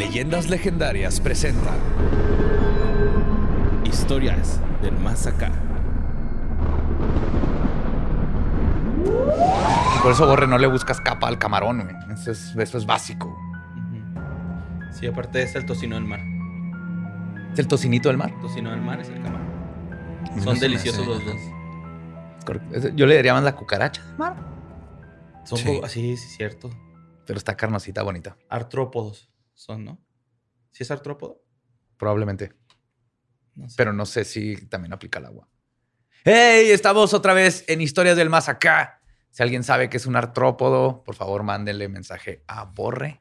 Leyendas Legendarias presenta Historias del Más Acá. Por eso, Borre, no le buscas capa al camarón, güey. Eso es, eso es básico. Sí, aparte es el tocino del mar. Es el tocinito del mar. El tocino del mar es el camarón. Son deliciosos los dos. Yo le diría más la cucaracha del mar, Son Sí. como- sí, sí, cierto. pero está carnosita bonita. Artrópodos son, ¿no? ¿Sí es artrópodo? Probablemente. No sé. Pero no sé si también aplica el agua. ¡Hey! Estamos otra vez en Historias del Más Acá. Si alguien sabe que es un artrópodo, por favor, mándenle mensaje a Borre.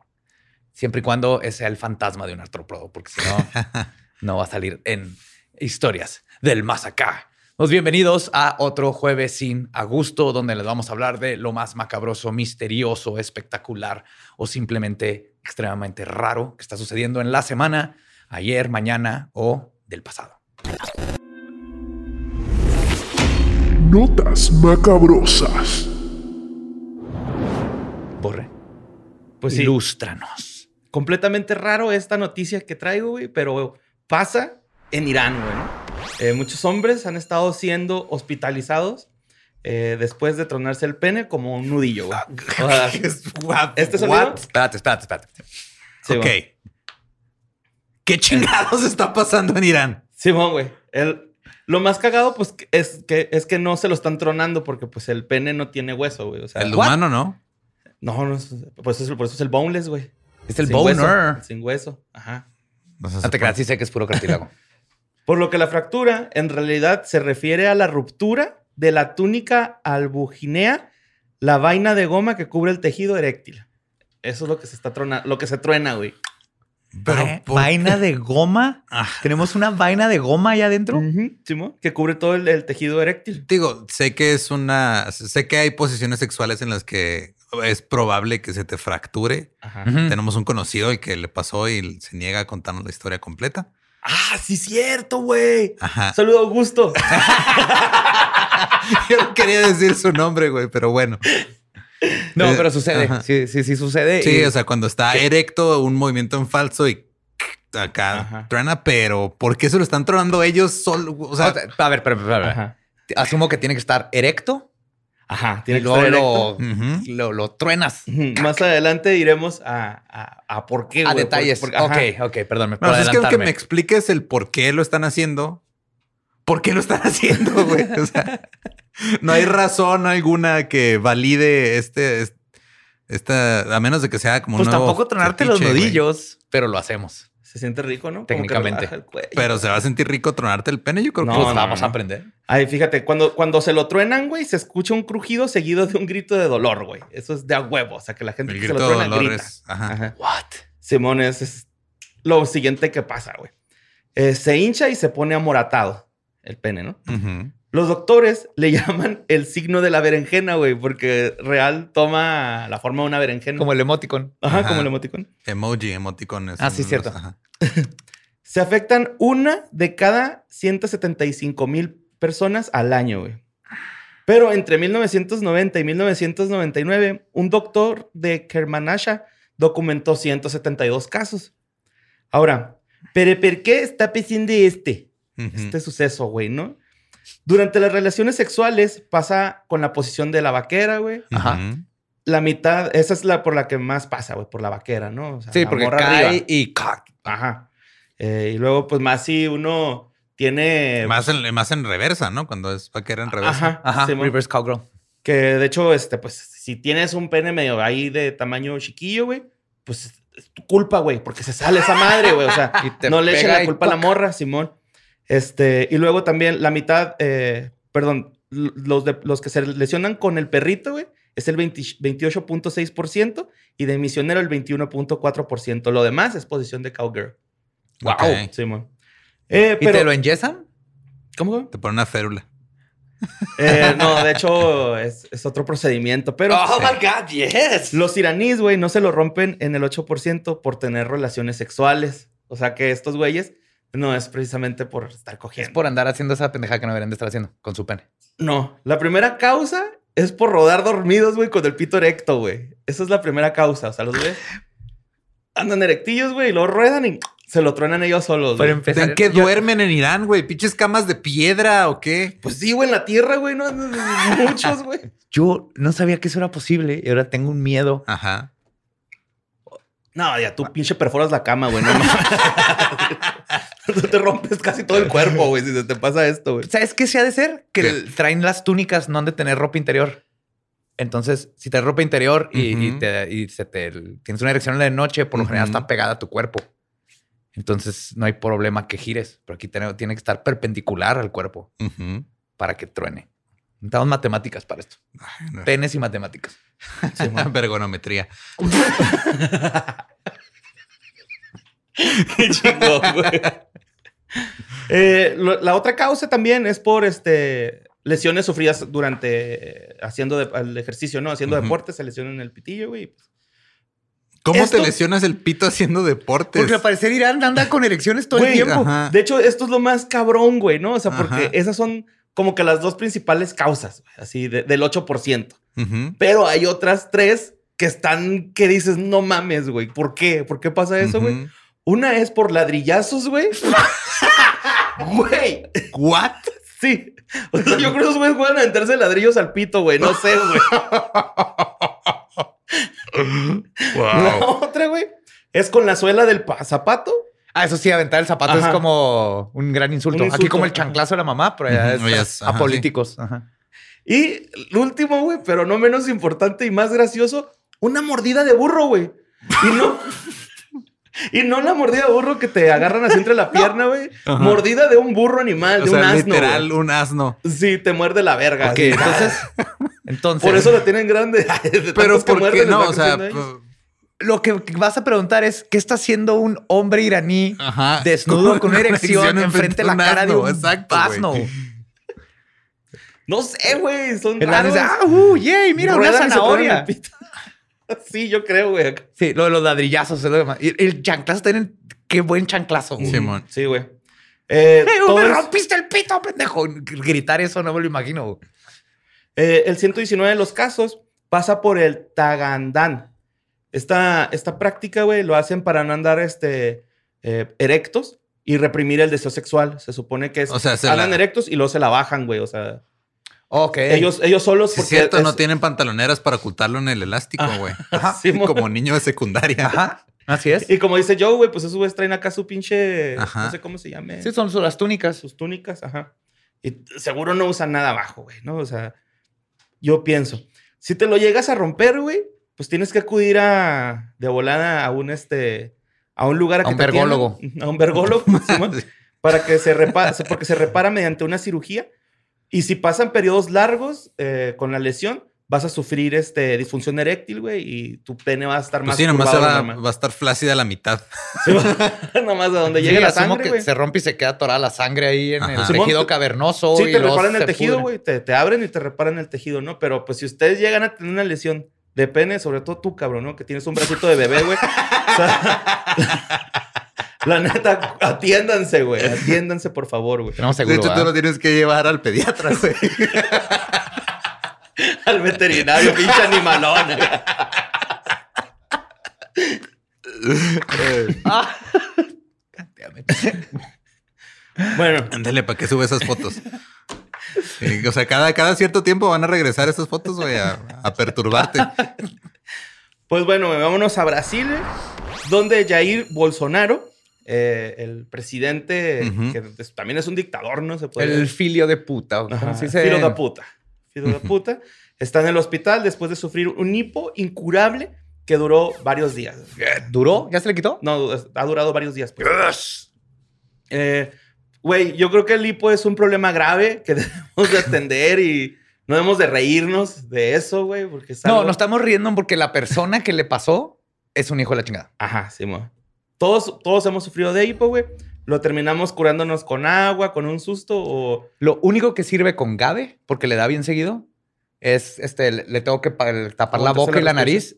Siempre y cuando sea el fantasma de un artrópodo, porque si no, no va a salir en Historias del Más Acá. Pues bienvenidos a otro jueves sin a gusto, donde les vamos a hablar de lo más macabroso, misterioso, espectacular o simplemente extremadamente raro que está sucediendo en la semana, ayer, mañana o del pasado. Notas macabrosas. Borre, Pues sí, ilústranos. completamente raro esta noticia que traigo, güey, pero pasa en Irán, güey, ¿no? Eh, muchos hombres han estado siendo hospitalizados eh, después de tronarse el pene como un nudillo, güey. O sea? ¿Este sonido? What? Espérate, espérate, espérate. Sí, ok. ¿Qué chingados está pasando en Irán? Simón, güey. El- Lo más cagado, pues, es que, es que no se lo están tronando porque, pues, el pene no tiene hueso, güey. O sea, El ¿what? humano, ¿no? No, no, es- pues eso, por eso es el boneless, güey. Es el Sin boner. hueso, sin hueso. Ajá. O sea, No te creas, sí sé que es puro cartílago. Por lo que la fractura en realidad se refiere a la ruptura de la túnica albuginea, la vaina de goma que cubre el tejido eréctil. Eso es lo que se está trona, lo que se truena, güey. Pero, Va- ¿por vaina de goma. Ah. Tenemos una vaina de goma allá adentro. Simón, que cubre todo el, el tejido eréctil. Digo, sé que es una. Sé que hay posiciones sexuales en las que es probable que se te fracture. Ajá. Tenemos un conocido el que le pasó y se niega a contarnos la historia completa. Ah, sí, cierto, güey. Ajá. Saludo, Augusto. Yo no quería decir su nombre, güey, pero bueno. No, Eh, pero sucede. ajá. Sí, sí, sí sucede. Sí, Y- o sea, cuando está erecto, un movimiento en falso y acá Ajá. truena, pero ¿por qué se lo están tronando ellos solo? O sea, a ver, pero, pero, asumo que tiene que estar erecto Ajá. y Tiene que luego estar lo, erecto. Ujú. lo, lo truenas Más adelante iremos a, a, a por qué, a detalles. por- por- ajá. ok, ok, perdón, No, pues es que aunque me expliques el por qué lo están haciendo, ¿por qué lo están haciendo, güey? O sea, no hay razón alguna que valide este, es- esta, a menos de que sea como Pues un nuevo tampoco tronarte los güey. nudillos, pero lo hacemos. Se siente rico, ¿no? Técnicamente. Pero se va a sentir rico tronarte el pene. Yo creo No, que pues no, vamos no. a aprender. Ay, fíjate, cuando, cuando se lo truenan, güey, se escucha un crujido seguido de un grito de dolor, güey. Eso es de a huevo. O sea, que la gente el que se grito lo de truena dolor grita. es. Ajá. Ajá. What? Simón, es, es lo siguiente que pasa, güey. Eh, se hincha y se pone amoratado el pene, ¿no? Los doctores le llaman el signo de la berenjena, güey, porque real toma la forma de una berenjena. Como el emoticon. Ajá, Ajá. como el emoticón. Emoji, emoticones. Ah, sí, cierto. ajá. Se afectan una de cada 175 mil personas al año, güey. Pero entre 1990 y 1999, un doctor de Kermanasha documentó 172 casos. Ahora, ¿pero por qué está pasando este? Este suceso, güey, ¿no? Durante las relaciones sexuales pasa con la posición de la vaquera, güey. Ajá. Ujú. La mitad, esa es la por la que más pasa, güey, por la vaquera, ¿no? O sea, Sí, porque morra cae arriba. y ¡cac! Ajá. Eh, y luego, pues más si uno tiene. Más en, más en reversa, ¿no? Cuando es vaquera en reversa. Ajá. Ajá, Simón. reverse cowgirl. Que de hecho, este, pues, si tienes un pene medio ahí de tamaño chiquillo, güey, pues es tu culpa, güey, porque se sale esa madre, güey. O sea, Y te no le echen la culpa a la morra, Simón. Este, y luego también la mitad, eh, perdón, los, de, los que se lesionan con el perrito, güey, es el 20 28.6% y de misionero el 21.4%. Lo demás es posición de cowgirl. Wow. Ok. Simón. Eh, ¿Y pero, te lo enyesan? ¿Cómo? Te pone una férula. Eh, no, de hecho es, es otro procedimiento, pero oh my God, yes. los iraníes, güey, no se lo rompen en el 8% por tener relaciones sexuales. O sea que estos güeyes no es precisamente por estar Es cogiendo. por andar haciendo esa pendejada que no deberían de estar haciendo con su pene. No, la primera causa es por rodar dormidos, güey, con el pito erecto, güey. Esa es la primera causa. O sea, los güeyes. andan erectillos, güey, y luego ruedan y se lo truenan ellos solos. Güey. empezar, ¿En qué yo- duermen en Irán, güey? ¿Pinches camas de piedra o qué? Pues sí, güey, en la tierra, güey, no, no, no, muchos, güey. Yo no sabía que eso era posible y ahora tengo un miedo. Ajá. No, ya tú pinche perforas la cama, güey. No, te rompes casi todo el cuerpo, güey, si se te pasa esto, güey. ¿Sabes qué se ha de ser? Que traen las túnicas, no han de tener ropa interior. Entonces, si te ropa interior y, te, y se te tienes una erección en la noche, por lo general está pegada a tu cuerpo. Entonces no hay problema que gires, pero aquí tiene, tiene que estar perpendicular al cuerpo para que truene. Necesitamos matemáticas para esto. Ay, no. Penes y matemáticas. Vergonometría. Qué chingón, güey. Eh, lo- la otra causa también es por este lesiones sufridas durante eh, haciendo de- el ejercicio, ¿no? Haciendo Ujú. deporte, se lesionan el pitillo, güey. ¿Cómo Esto- te lesionas el pito haciendo deportes? Porque al parecer Irán anda con erecciones todo Güey, el tiempo. Ajá. De hecho, esto es lo más cabrón, güey, ¿no? O sea, porque Ajá. esas son como que las dos principales causas, güey, así de- del 8%. Ujú. Pero hay otras tres que están, que dices, no mames, güey. ¿Por qué? ¿Por qué pasa eso, güey? Una es por ladrillazos, güey. Güey, ¿What? sí. O sea, yo creo que esos güeyes juegan a meterse ladrillos al pito, güey. No sé, güey. La otra, güey, es con la suela del pa- zapato. Ah, eso sí, aventar el zapato Ajá. es como un gran insulto. Un insulto, Aquí como el chanclazo de la mamá, pero es ya a- es, a, ajá, políticos. Ajá. Y el último, güey, pero no menos importante y más gracioso, una mordida de burro, güey. Y no. Y no la mordida de burro que te agarran así entre la pierna, güey. Mordida de un burro animal, O de un asno. literal, un asno. Sí, te muerde la verga. Ok, así. entonces, entonces. Por eso la tienen grande. De Pero tantos que ¿por qué muerden, no? O sea, creciendo ellos. lo que vas a preguntar es: ¿qué está haciendo un hombre iraní ajá. desnudo con una erección enfrente de la cara de un Exacto, asno? no sé, güey. Son raros. ah, uh, yay, mira, una Ruedan zanahoria. sí, yo creo, güey. Sí, lo de los ladrillazos es lo demás. Y el chanclazo tienen qué buen chanclazo. güey. Simón. Sí, güey. Eh, ¡Eh, todo me es- rompiste el pito, pendejo! Gritar eso no me lo imagino. güey. Eh, el 119 de los casos pasa por el Tagandán. Esta, esta práctica, güey, lo hacen para no andar este, eh, erectos y reprimir el deseo sexual. Se supone que es. O sea, se andan la- erectos y luego se la bajan, güey. O sea, Ok. ellos, ellos solos. Sí, es porque cierto, es- no tienen pantaloneras para ocultarlo en el elástico, Ah, güey. Sí, mo- Como niño de secundaria. Ajá. Así es. Y como dice Joe, güey, pues esos güeyes traen acá su pinche. Ajá. No sé cómo se llame. Sí, son las túnicas. sus túnicas, ajá. Y seguro no usan nada abajo, güey, ¿no? O sea, yo pienso, si te lo llegas a romper, güey, pues tienes que acudir a, de volada a un, este, a un lugar a, A que un te atiendan. vergólogo. A un vergólogo, Simón, para que se repara, porque se repara mediante una cirugía. Y si pasan periodos largos eh, con la lesión, vas a sufrir este, disfunción eréctil, güey, y tu pene va a estar Pues más sí, nomás va, va a estar flácida a la mitad. Sí, nomás de donde Sí, llegue la sangre, que güey. se rompe y se queda atorada la sangre ahí en el Ajá. tejido Simón, cavernoso. Sí, y te reparan el tejido, güey. Te, te abren y te reparan el tejido, ¿no? Pero pues si ustedes llegan a tener una lesión de pene, sobre todo tú, cabrón, ¿no? Que tienes un bracito de bebé, güey. O sea, la neta, atiéndanse, güey. Atiéndanse, por favor, güey. Tenemos de seguro. hecho, tú lo tienes que llevar al pediatra, güey. Al veterinario, pinche animalón. Ah. God damn it. bueno, Ándale, ¿para qué sube esas fotos? O sea, cada, cada cierto tiempo van a regresar esas fotos, güey, a, a perturbarte. pues bueno, vámonos a Brasil, donde Jair Bolsonaro, eh, el presidente, Ujú. que es- también es un dictador, ¿no? Se puede El filio de puta. ¿o Ajá, ¿Cómo se? Filo de puta. Filo de puta. Está en el hospital después de sufrir un hipo incurable que duró varios días. ¿Duró? ¿Ya se le quitó? No, ha durado varios días. pues. Eh, Güey, yo creo que el hipo es un problema grave que debemos de atender y no debemos de reírnos de eso, güey, porque es No, algo- nos estamos riendo porque la persona que le pasó es un hijo de la chingada. Ajá, sí, mo. Todos, todos hemos sufrido de hipo, güey. Lo terminamos curándonos con agua, con un susto o... Lo único que sirve con Gabe, porque le da bien seguido, es este, le tengo que pa- tapar la boca la y la nariz.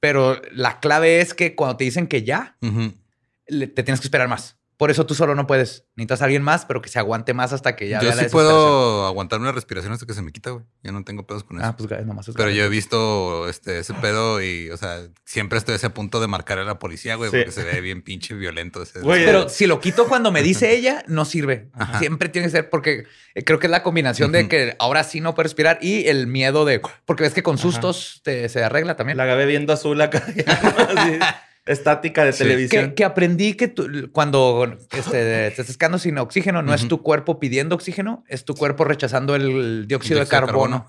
Pero la clave es que cuando te dicen que ya, te tienes que esperar más. Por eso tú solo no puedes. Necesitas a alguien más, pero que se aguante más hasta que ya Yo vea la sí desesperación. puedo aguantar una respiración hasta que se me quita, güey. Ya no tengo pedos con eso. Ah, pues nomás Pero yo he visto este, ese pedo y, o sea, siempre estoy a ese punto de marcar a la policía, güey, Sí. porque se ve bien pinche violento ese. Güey, Pero si lo quito cuando me dice ella, no sirve. Ajá. Siempre tiene que ser porque eh, creo que es la combinación de que ahora sí no puedo respirar y el miedo de... Porque ves que con sustos te- se arregla también. La Gabe viendo azul acá. Estática de Sí. televisión. Que, que aprendí que tú- cuando este, te estás quedando sin oxígeno, no es tu cuerpo pidiendo oxígeno, es tu cuerpo rechazando el dióxido, de Dióxido carbono.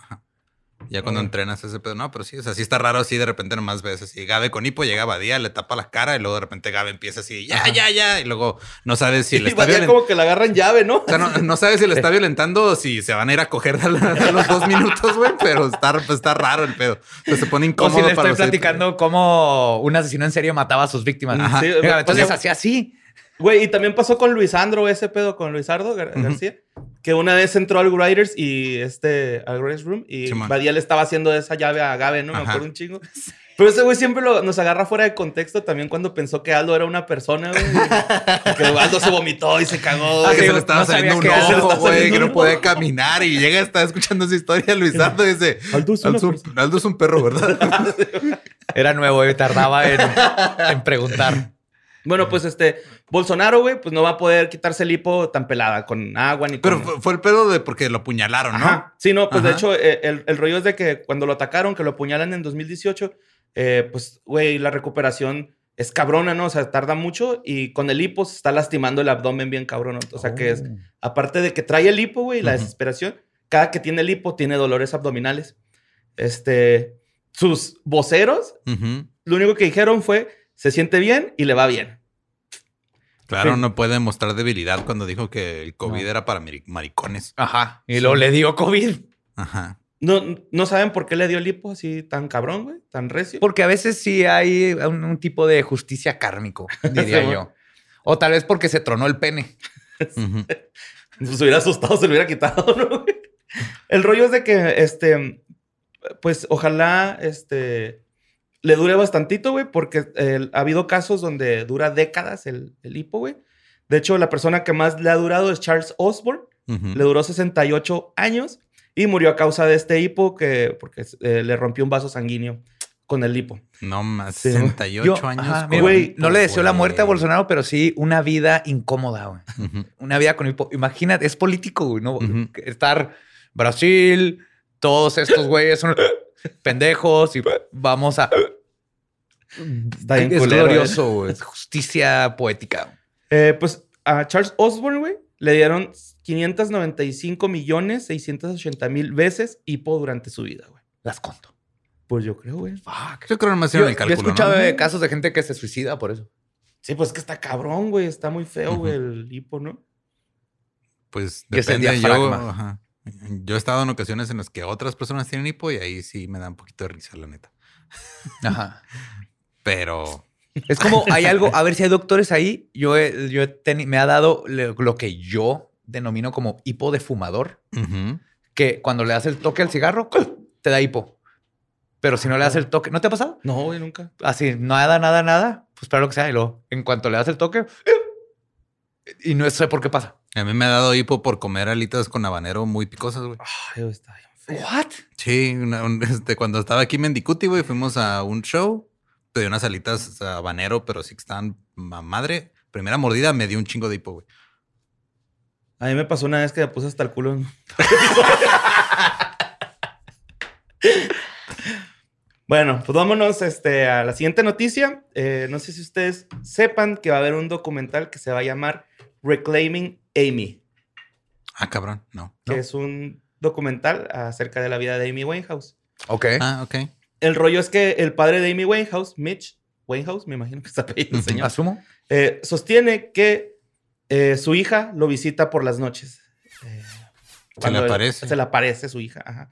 Ya cuando entrenas ese pedo, no, pero sí, o sea, sí está raro así de repente nomás ves así. Gabe con hipo llega a Badía, le tapa la cara y luego de repente Gabe empieza así, ya, Ajá. ya, ya. Y luego no sabes si le está violentando. como que la agarran llave, ¿no? O sea, no, no sabes si le está violentando o si se van a ir a coger a, la- a los dos minutos, güey, pero está, pues, está raro el pedo. O sea, se pone incómodo si le estoy platicando cómo un asesino en serie mataba a sus víctimas. Ajá. Sí, Venga, entonces hacía así. Güey, y también pasó con Luisandro ese pedo, con Luisardo Gar- Ujú. García, que una vez entró al Writers y este, al Writers Room y Simón. Badía le estaba haciendo esa llave a Gabe, ¿no? Me acuerdo un chingo. Pero ese güey siempre lo- nos agarra fuera de contexto también cuando pensó que Aldo era una persona, güey. que Aldo se vomitó y se cagó. Ah, que sí, se le estaba no saliendo un ojo, güey, que no podía caminar y llega, está escuchando esa historia Luisardo y dice, Aldo es Aldo, persona". Aldo es un perro, ¿verdad? Era nuevo y tardaba en, en preguntar. Bueno, pues este, Bolsonaro, güey, pues no va a poder quitarse el hipo tan pelada con agua ni Pero con... fue, fue el pedo de porque lo apuñalaron, ¿no? Ajá. Sí, no, pues de hecho, eh, el, el rollo es de que cuando lo atacaron, que lo apuñalan en 2018, eh, pues, güey, la recuperación es cabrona, ¿no? O sea, tarda mucho y con el hipo se está lastimando el abdomen bien cabrón. O sea, que es, aparte de que trae el hipo, güey, la desesperación, cada que tiene el hipo tiene dolores abdominales. Este, sus voceros, lo único que dijeron fue, se siente bien y le va bien. Claro, Sí. no puede mostrar debilidad cuando dijo que el COVID No. era para mari- maricones. Ajá. Y luego le dio COVID. Ajá. No, no saben por qué le dio el hipo así tan cabrón, güey, tan recio. Porque a veces sí hay un, un tipo de justicia kármico, diría Sí, yo. O tal vez porque se tronó el pene. Ujú. Se hubiera asustado, se lo hubiera quitado, ¿no? güey? El rollo es de que, este, pues ojalá, este, le dure bastantito, güey, porque eh, ha habido casos donde dura décadas el, el hipo, güey. De hecho, la persona que más le ha durado es Charles Osborne. Le duró 68 años y murió a causa de este hipo que, porque eh, le rompió un vaso sanguíneo con el hipo. No más, Sí. 68 Yo, años. ajá, mira, no le deseo la muerte a. Bolsonaro, pero sí una vida incómoda, güey. Una vida con hipo. Imagínate, es político, güey, ¿no? Estar Brasil, todos estos güeyes son pendejos y vamos a... Está bien es culero, glorioso, güey. Es justicia poética. Eh, pues a Charles Osborne, güey, le dieron 595 millones 680 mil veces hipo durante su vida, güey. Las conto. Pues yo creo, güey. Fuck. Yo creo que nomás Yo, hicieron el yo he cálculo, escuchado ¿no? de casos de gente que se suicida por eso. Sí, pues que está cabrón, güey. Está muy feo, güey, el hipo, ¿no? Pues Que es el depende. Yo, ajá. Yo he estado en ocasiones en las que otras personas tienen hipo y ahí sí me da un poquito de risa, la neta. Ajá. Pero Es como hay algo, a ver si hay doctores ahí. Yo, he- yo he teni- me ha dado lo que yo denomino como hipo de fumador, que cuando le das el toque al cigarro, te da hipo. Pero si no le das el toque, ¿no te ha pasado? No, nunca. Así, nada, nada, nada, pues para lo que sea. Y luego, en cuanto le das el toque, y no sé por qué pasa. A mí me ha dado hipo por comer alitas con habanero muy picosas, güey. Ay, güey, está bien feo. ¿What? Sí, una- un- este, cuando estaba aquí en Mendicuti, güey, fuimos a un show, pedí unas alitas habanero, pero sí que estaban a madre. Primera mordida me dio un chingo de hipo, güey. A mí me pasó una vez que me puse hasta el culo. en- bueno, pues vámonos este, a la siguiente noticia. Eh, no sé si ustedes sepan que va a haber un documental que se va a llamar Reclaiming Amy, Ah, cabrón, no. que ¿No? es un documental acerca de la vida de Amy Winehouse. Ok. Ah, ok. El rollo es que el padre de Amy Winehouse, Mitch Winehouse, me imagino que está apellido señor, Asumo. eh, sostiene que eh, su hija lo visita por las noches. Eh, Se le aparece. Se le aparece su hija, ajá.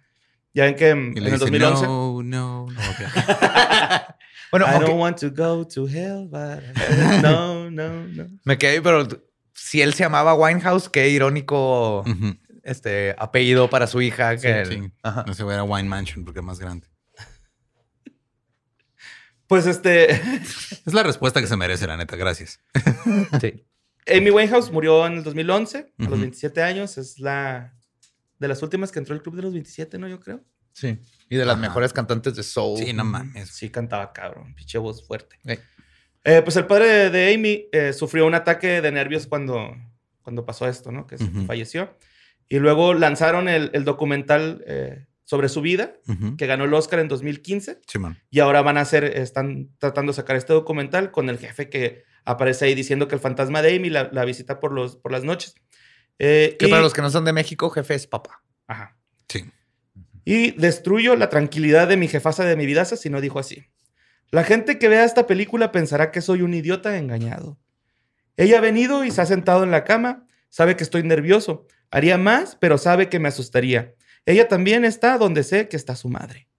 Ya ven que en, Y le en el dice, 2011... no, no, no. ok. Bueno, I don't want to go to hell, but... No, no, no. me quedé, pero si él se llamaba Winehouse, qué irónico este apellido para su hija. Que Sí, sí. No se va a Wine Mansion porque es más grande. Pues este... Es la respuesta que se merece, la neta. Gracias. Sí. Amy Winehouse murió en el 2011, a los Ujú. 27 años. Es la de las últimas que entró al club de los 27, ¿no? Yo creo. Sí. Y de las Ajá. mejores cantantes de soul. Sí, no mames. Sí, cantaba cabrón. Pinche voz fuerte. Eh, pues el padre de, Amy eh, sufrió un ataque de nervios cuando, cuando pasó esto, ¿no? Que falleció. Y luego lanzaron el, el documental eh, sobre su vida, que ganó el Oscar en 2015. Simón. Y ahora van a hacer, están tratando de sacar este documental con el jefe que aparece ahí diciendo que el fantasma de Amy la, la visita por, los, por las noches. Eh, Que y- para los que no son de México, jefe es papá. Ajá. Sí. Y destruyo la tranquilidad de mi jefasa de mi vidaza si no dijo así. La gente que vea esta película pensará que soy un idiota engañado. Ella ha venido y se ha sentado en la cama, sabe que estoy nervioso. Haría más, pero sabe que me asustaría. Ella también está donde sé que está su madre.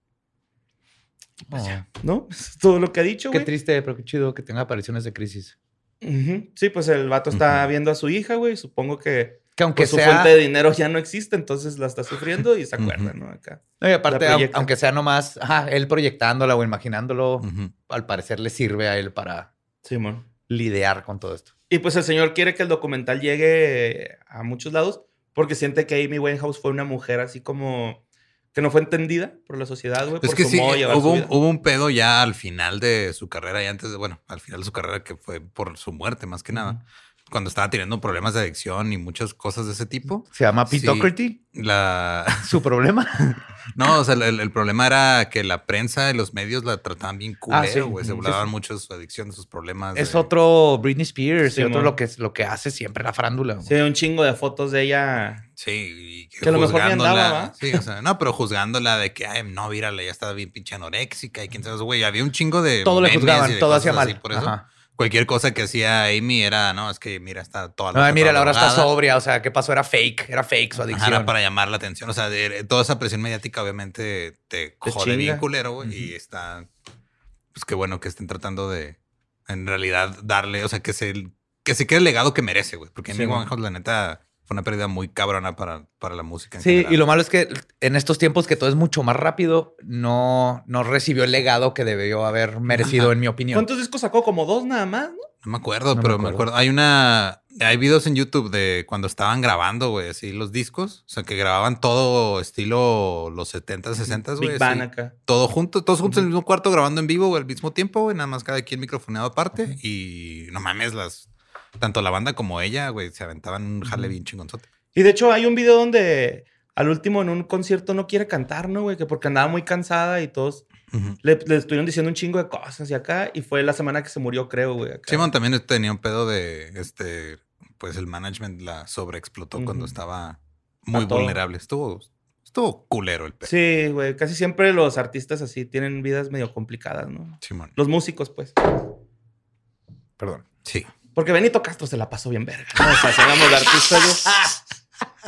Oh, ¿No? Es todo lo que ha dicho, Qué triste, pero qué chido que tenga apariciones de crisis. Sí, pues el vato está viendo a su hija, güey. Supongo que Que aunque pues, su sea... fuente de dinero ya no existe, entonces la está sufriendo y se acuerda. ¿no? Acá. No, y aparte, aunque sea nomás ajá, él proyectándola o imaginándolo, al parecer le sirve a él para Simón. lidiar con todo esto. Y pues el señor quiere que el documental llegue a muchos lados porque siente que Amy Winehouse fue una mujer así como que no fue entendida por la sociedad, güey, Es por que su sí, hubo, un- hubo un pedo ya al final de su carrera y antes de, bueno, al final de su carrera que fue por su muerte más que nada, cuando estaba teniendo problemas de adicción y muchas cosas de ese tipo. Se llama Sí. Pitocrity. La, Su problema. no, o sea, el, el problema era que la prensa y los medios la trataban bien culero, Ah, sí. güey. Se Sí, burlaban sí. mucho de su adicción, de sus problemas. es de- otro Britney Spears Sí, y otro lo que, es, lo que hace siempre la farándula. Sí, un chingo de fotos de ella. Sí, y Que a lo mejor andaba. Sí, o sea, no, pero juzgándola de que, ay, no, mírala, ya estaba bien pinche anoréxica y quién sabe, güey, había un chingo de. Todo le juzgaban, todo hacía mal. así, por eso, Ajá. Cualquier cosa que hacía Amy era, no, es que mira, está toda No, loca, mira, la hora está sobria. O sea, ¿qué pasó? Era fake. Era fake su Ajá, adicción. Era para llamar la atención. O sea, de- toda esa presión mediática obviamente te, Te jode bien culero, güey. Y está. Pues qué bueno que estén tratando de en realidad darle, o sea, que se, que se quede el legado que merece, güey. Porque Sí, Amy man. Winehouse, la neta, fue una pérdida muy cabrona para, para la música. en Sí, general. y lo malo es que en estos tiempos que todo es mucho más rápido, no, no recibió el legado que debió haber merecido, Ajá. en mi opinión. ¿Cuántos discos sacó? Como dos nada más, ¿no? No me acuerdo, No pero me acuerdo. acuerdo. Hay una. Hay videos en YouTube de cuando estaban grabando, güey, así los discos. O sea, que grababan todo estilo los 70, 60, güey. Big así. Bang acá. Todo juntos, todos juntos en el mismo cuarto grabando en vivo güey, al mismo tiempo, güey. Nada más cada quien microfoneado aparte. Y no mames, las. Tanto la banda como ella, güey, se aventaban un jale bien chingonzote. Y de hecho hay un video donde al último en un concierto no quiere cantar, ¿no, güey? Que porque andaba muy cansada y todos le, le estuvieron diciendo un chingo de cosas y acá. Y fue la semana que se murió, creo, güey. acá. Simón también tenía un pedo de este. Pues el management la sobreexplotó cuando estaba muy A todo. vulnerable. Estuvo. Estuvo culero el pedo. Sí, güey. Casi siempre los artistas así tienen vidas medio complicadas, ¿no? Simón. Los músicos, pues. Perdón. Sí. Porque Benito Castro se la pasó bien verga. ¿no? O sea, si hablamos de artistas,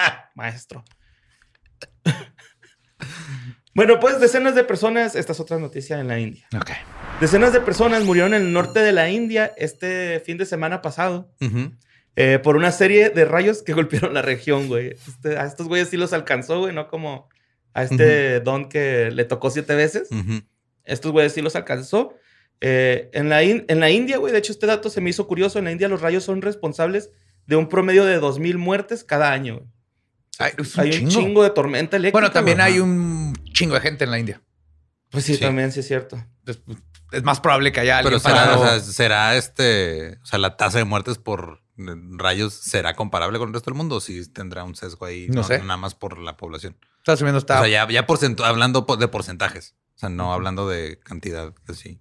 güey. Maestro. Bueno, pues decenas de personas, esta es otra noticia en la India. Ok. Decenas de personas murieron en el norte de la India este fin de semana pasado eh, por una serie de rayos que golpearon la región, güey. Este- a estos güeyes sí los alcanzó, güey, no como a este don que le tocó siete veces. Ujú. Estos güeyes sí los alcanzó. Eh, en, la in- en la India, güey, de hecho este dato se me hizo curioso. En la India los rayos son responsables de un promedio de 2.000 muertes cada año. güey. Ay, es un Hay un chingo. de tormenta eléctrica. Bueno, también hay un chingo de gente en la India. Pues sí, Sí. también sí es cierto. Es, es más probable que haya alguien Pero será, parado. o sea, será este, o sea, la tasa de muertes por eh, rayos será comparable con el resto del mundo o si tendrá un sesgo ahí, No sé. nada más por la población. Está asumiendo está. O sea, ya, ya porcento- hablando de porcentajes, o sea, no hablando de cantidad así.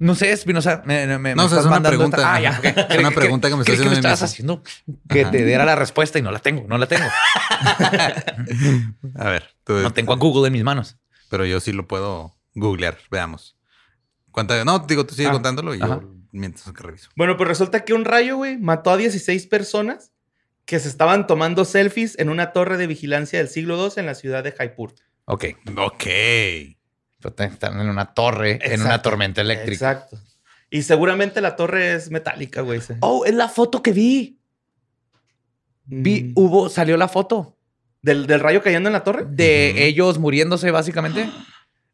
No sé, Espinosa. Me, me, me No, o sea, estás es una pregunta. esta- Ah, ya. Es una pregunta que me que me haciendo que Ajá. te diera la respuesta y no la tengo. No la tengo. A ver, tú- No tengo a Google en mis manos. pero yo sí lo puedo googlear, veamos. ¿Cuánta? No, digo, tú sigue Ah, contándolo y ajá. yo mientras que reviso. Bueno, pues resulta que un rayo, güey, mató a 16 personas que se estaban tomando selfies en una torre de vigilancia del siglo II en la ciudad de Jaipur. Ok. Ok. Pero Están en una torre, en una Exacto. tormenta eléctrica. Exacto. Y seguramente la torre es metálica, güey. Oh, es la foto que vi. Vi, Mm. hubo, salió la foto ¿Del, del rayo cayendo en la torre? de ellos muriéndose, básicamente.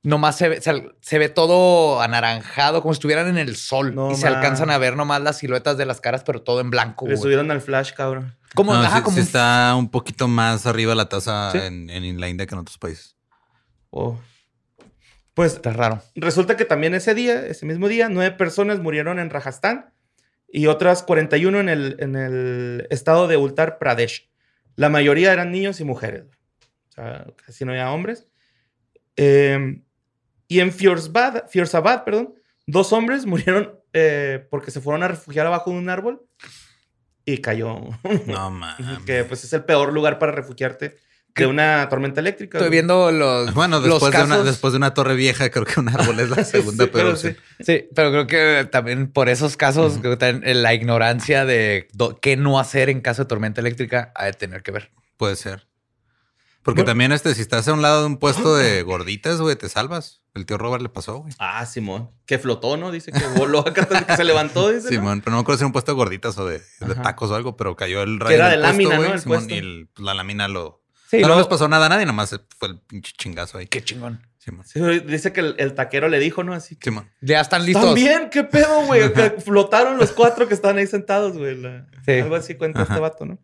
nomás se ve, se, se ve todo anaranjado, como si estuvieran en el sol. No y se alcanzan a ver nomás las siluetas de las caras, pero todo en blanco. Le subieron al flash, cabrón. Como, No, ajá, sí- como sí está un poquito más arriba la tasa Sí. en, en la India que en otros países. Oh. Pues Está raro. resulta que también ese día, ese mismo día, nueve personas murieron en Rajasthan y otras 41 en el, en el estado de Uttar Pradesh. La mayoría eran niños y mujeres. O sea, casi no había hombres. Eh, y en Firouzabad, Firouzabad, perdón, dos hombres murieron eh, porque se fueron a refugiar abajo de un árbol y cayó. No mames. que pues es el peor lugar para refugiarte de una tormenta eléctrica. Estoy güey. viendo los. Bueno, los después, de una, después de una torre vieja, creo que un árbol es la segunda Sí, pero peor. sí. sí. Pero creo que también por esos casos, creo que también la ignorancia de do- qué no hacer en caso de tormenta eléctrica ha de tener que ver. Puede ser. Porque Bueno. también este, si estás a un lado de un puesto de gorditas, güey, te salvas. El tío Robert le pasó, güey. Ah, Simón. Que flotó, ¿no? Dice que voló acá, que se levantó, dice. ¿no? Simón, pero no me acuerdo si era un puesto de gorditas o de, tacos o algo, pero cayó el rayo. Que era de lámina, güey, ¿no? El Simón, puesto. y el- la lámina lo. Sí, no, luego- les pasó nada a nadie, nomás fue el pinche chingazo ahí. Qué chingón. Simón. Sí, dice que el, el taquero le dijo, ¿no? Así que. Simón. Ya están listos. También, qué pedo, güey. Flotaron los cuatro que estaban ahí sentados, güey. Sí. Algo así cuenta Ajá. este vato, ¿no?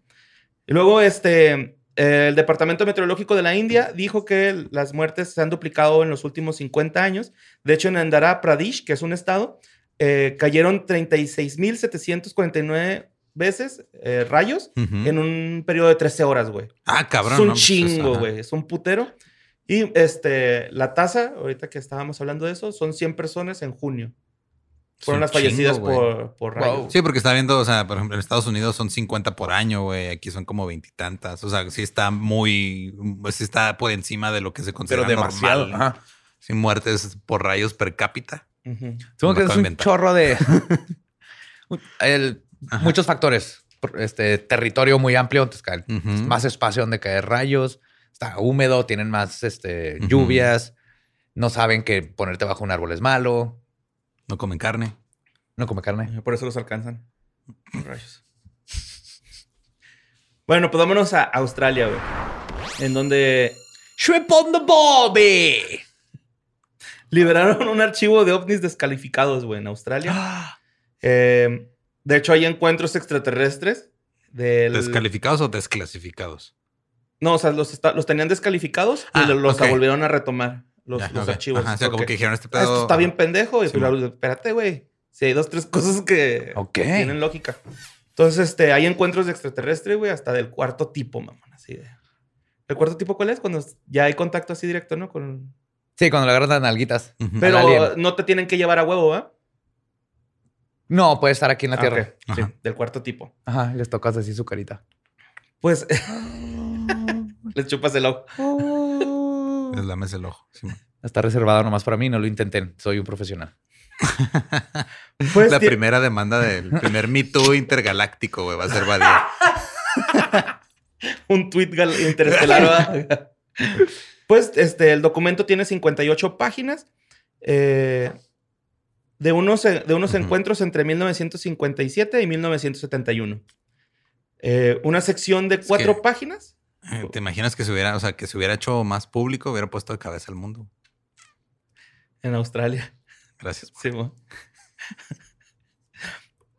Y luego, este. eh, El Departamento Meteorológico de la India dijo que las muertes se han duplicado en los últimos 50 años. De hecho, en Andhra Pradesh, que es un estado, eh, cayeron 36.749 veces eh, rayos Ujú. en un periodo de 13 horas, güey. Ah, cabrón. es un ¿no? Pues, chingo, güey. Es un putero. Y este, la tasa, ahorita que estábamos hablando de eso, son 100 personas en junio. Fueron las fallecidas chingo, por, por Wow. rayos. Sí, porque está viendo, o sea, por ejemplo, en Estados Unidos son 50 por año, güey. Aquí son como veintitantas. O sea, sí está muy, pues, sí está por encima de lo que se considera Pero demasiado. normal. Ajá. Sin muertes por rayos per cápita. Ujú. Supongo que es un chorro de el- Ajá. muchos factores. Este territorio muy amplio, entonces más espacio donde caer rayos, está húmedo, tienen más este, lluvias, no saben que ponerte bajo un árbol es malo, No comen carne. no come carne. Por eso los alcanzan. Rayos. Bueno, pues vámonos a Australia, güey. En donde Shrimp on the Bobby. liberaron un archivo de ovnis descalificados, güey, en Australia. Eh, de hecho, hay encuentros extraterrestres del... ¿Descalificados o desclasificados? No, o sea, los, está- los tenían descalificados y Ah, lo- los volvieron a retomar los, Ya, los archivos. Ajá, o sea, como que dijeron este "Ah, pedo. Esto está bien pendejo. Y Sí, pero, man. espérate, güey. Si hay dos, tres cosas que tienen lógica. Entonces, este, hay encuentros de extraterrestre, güey, hasta del cuarto tipo, mamón. Así de. ¿El cuarto tipo cuál es? Cuando ya hay contacto así directo, ¿no? Con... Sí, cuando le agarran las nalguitas. Pero no te tienen que llevar a huevo, ¿ah? No, puede estar aquí en la Ah, Tierra. Sí, del cuarto tipo. Ajá, les tocas así su carita. Pues les chupas el ojo. Les lames el ojo. Está reservado nomás para mí, no lo intenten. Soy un profesional. Pues la primera demanda del primer Me Too intergaláctico, güey, va a ser Badía. un tweet gal- interestelar. pues este, el documento tiene 58 páginas eh, de unos, de unos encuentros entre 1957 y 1971. Eh, una sección de cuatro que- páginas. Eh, ¿Te imaginas que se hubiera, o sea, que se hubiera hecho más público, hubiera puesto de cabeza al mundo? En Australia. Gracias. Sí.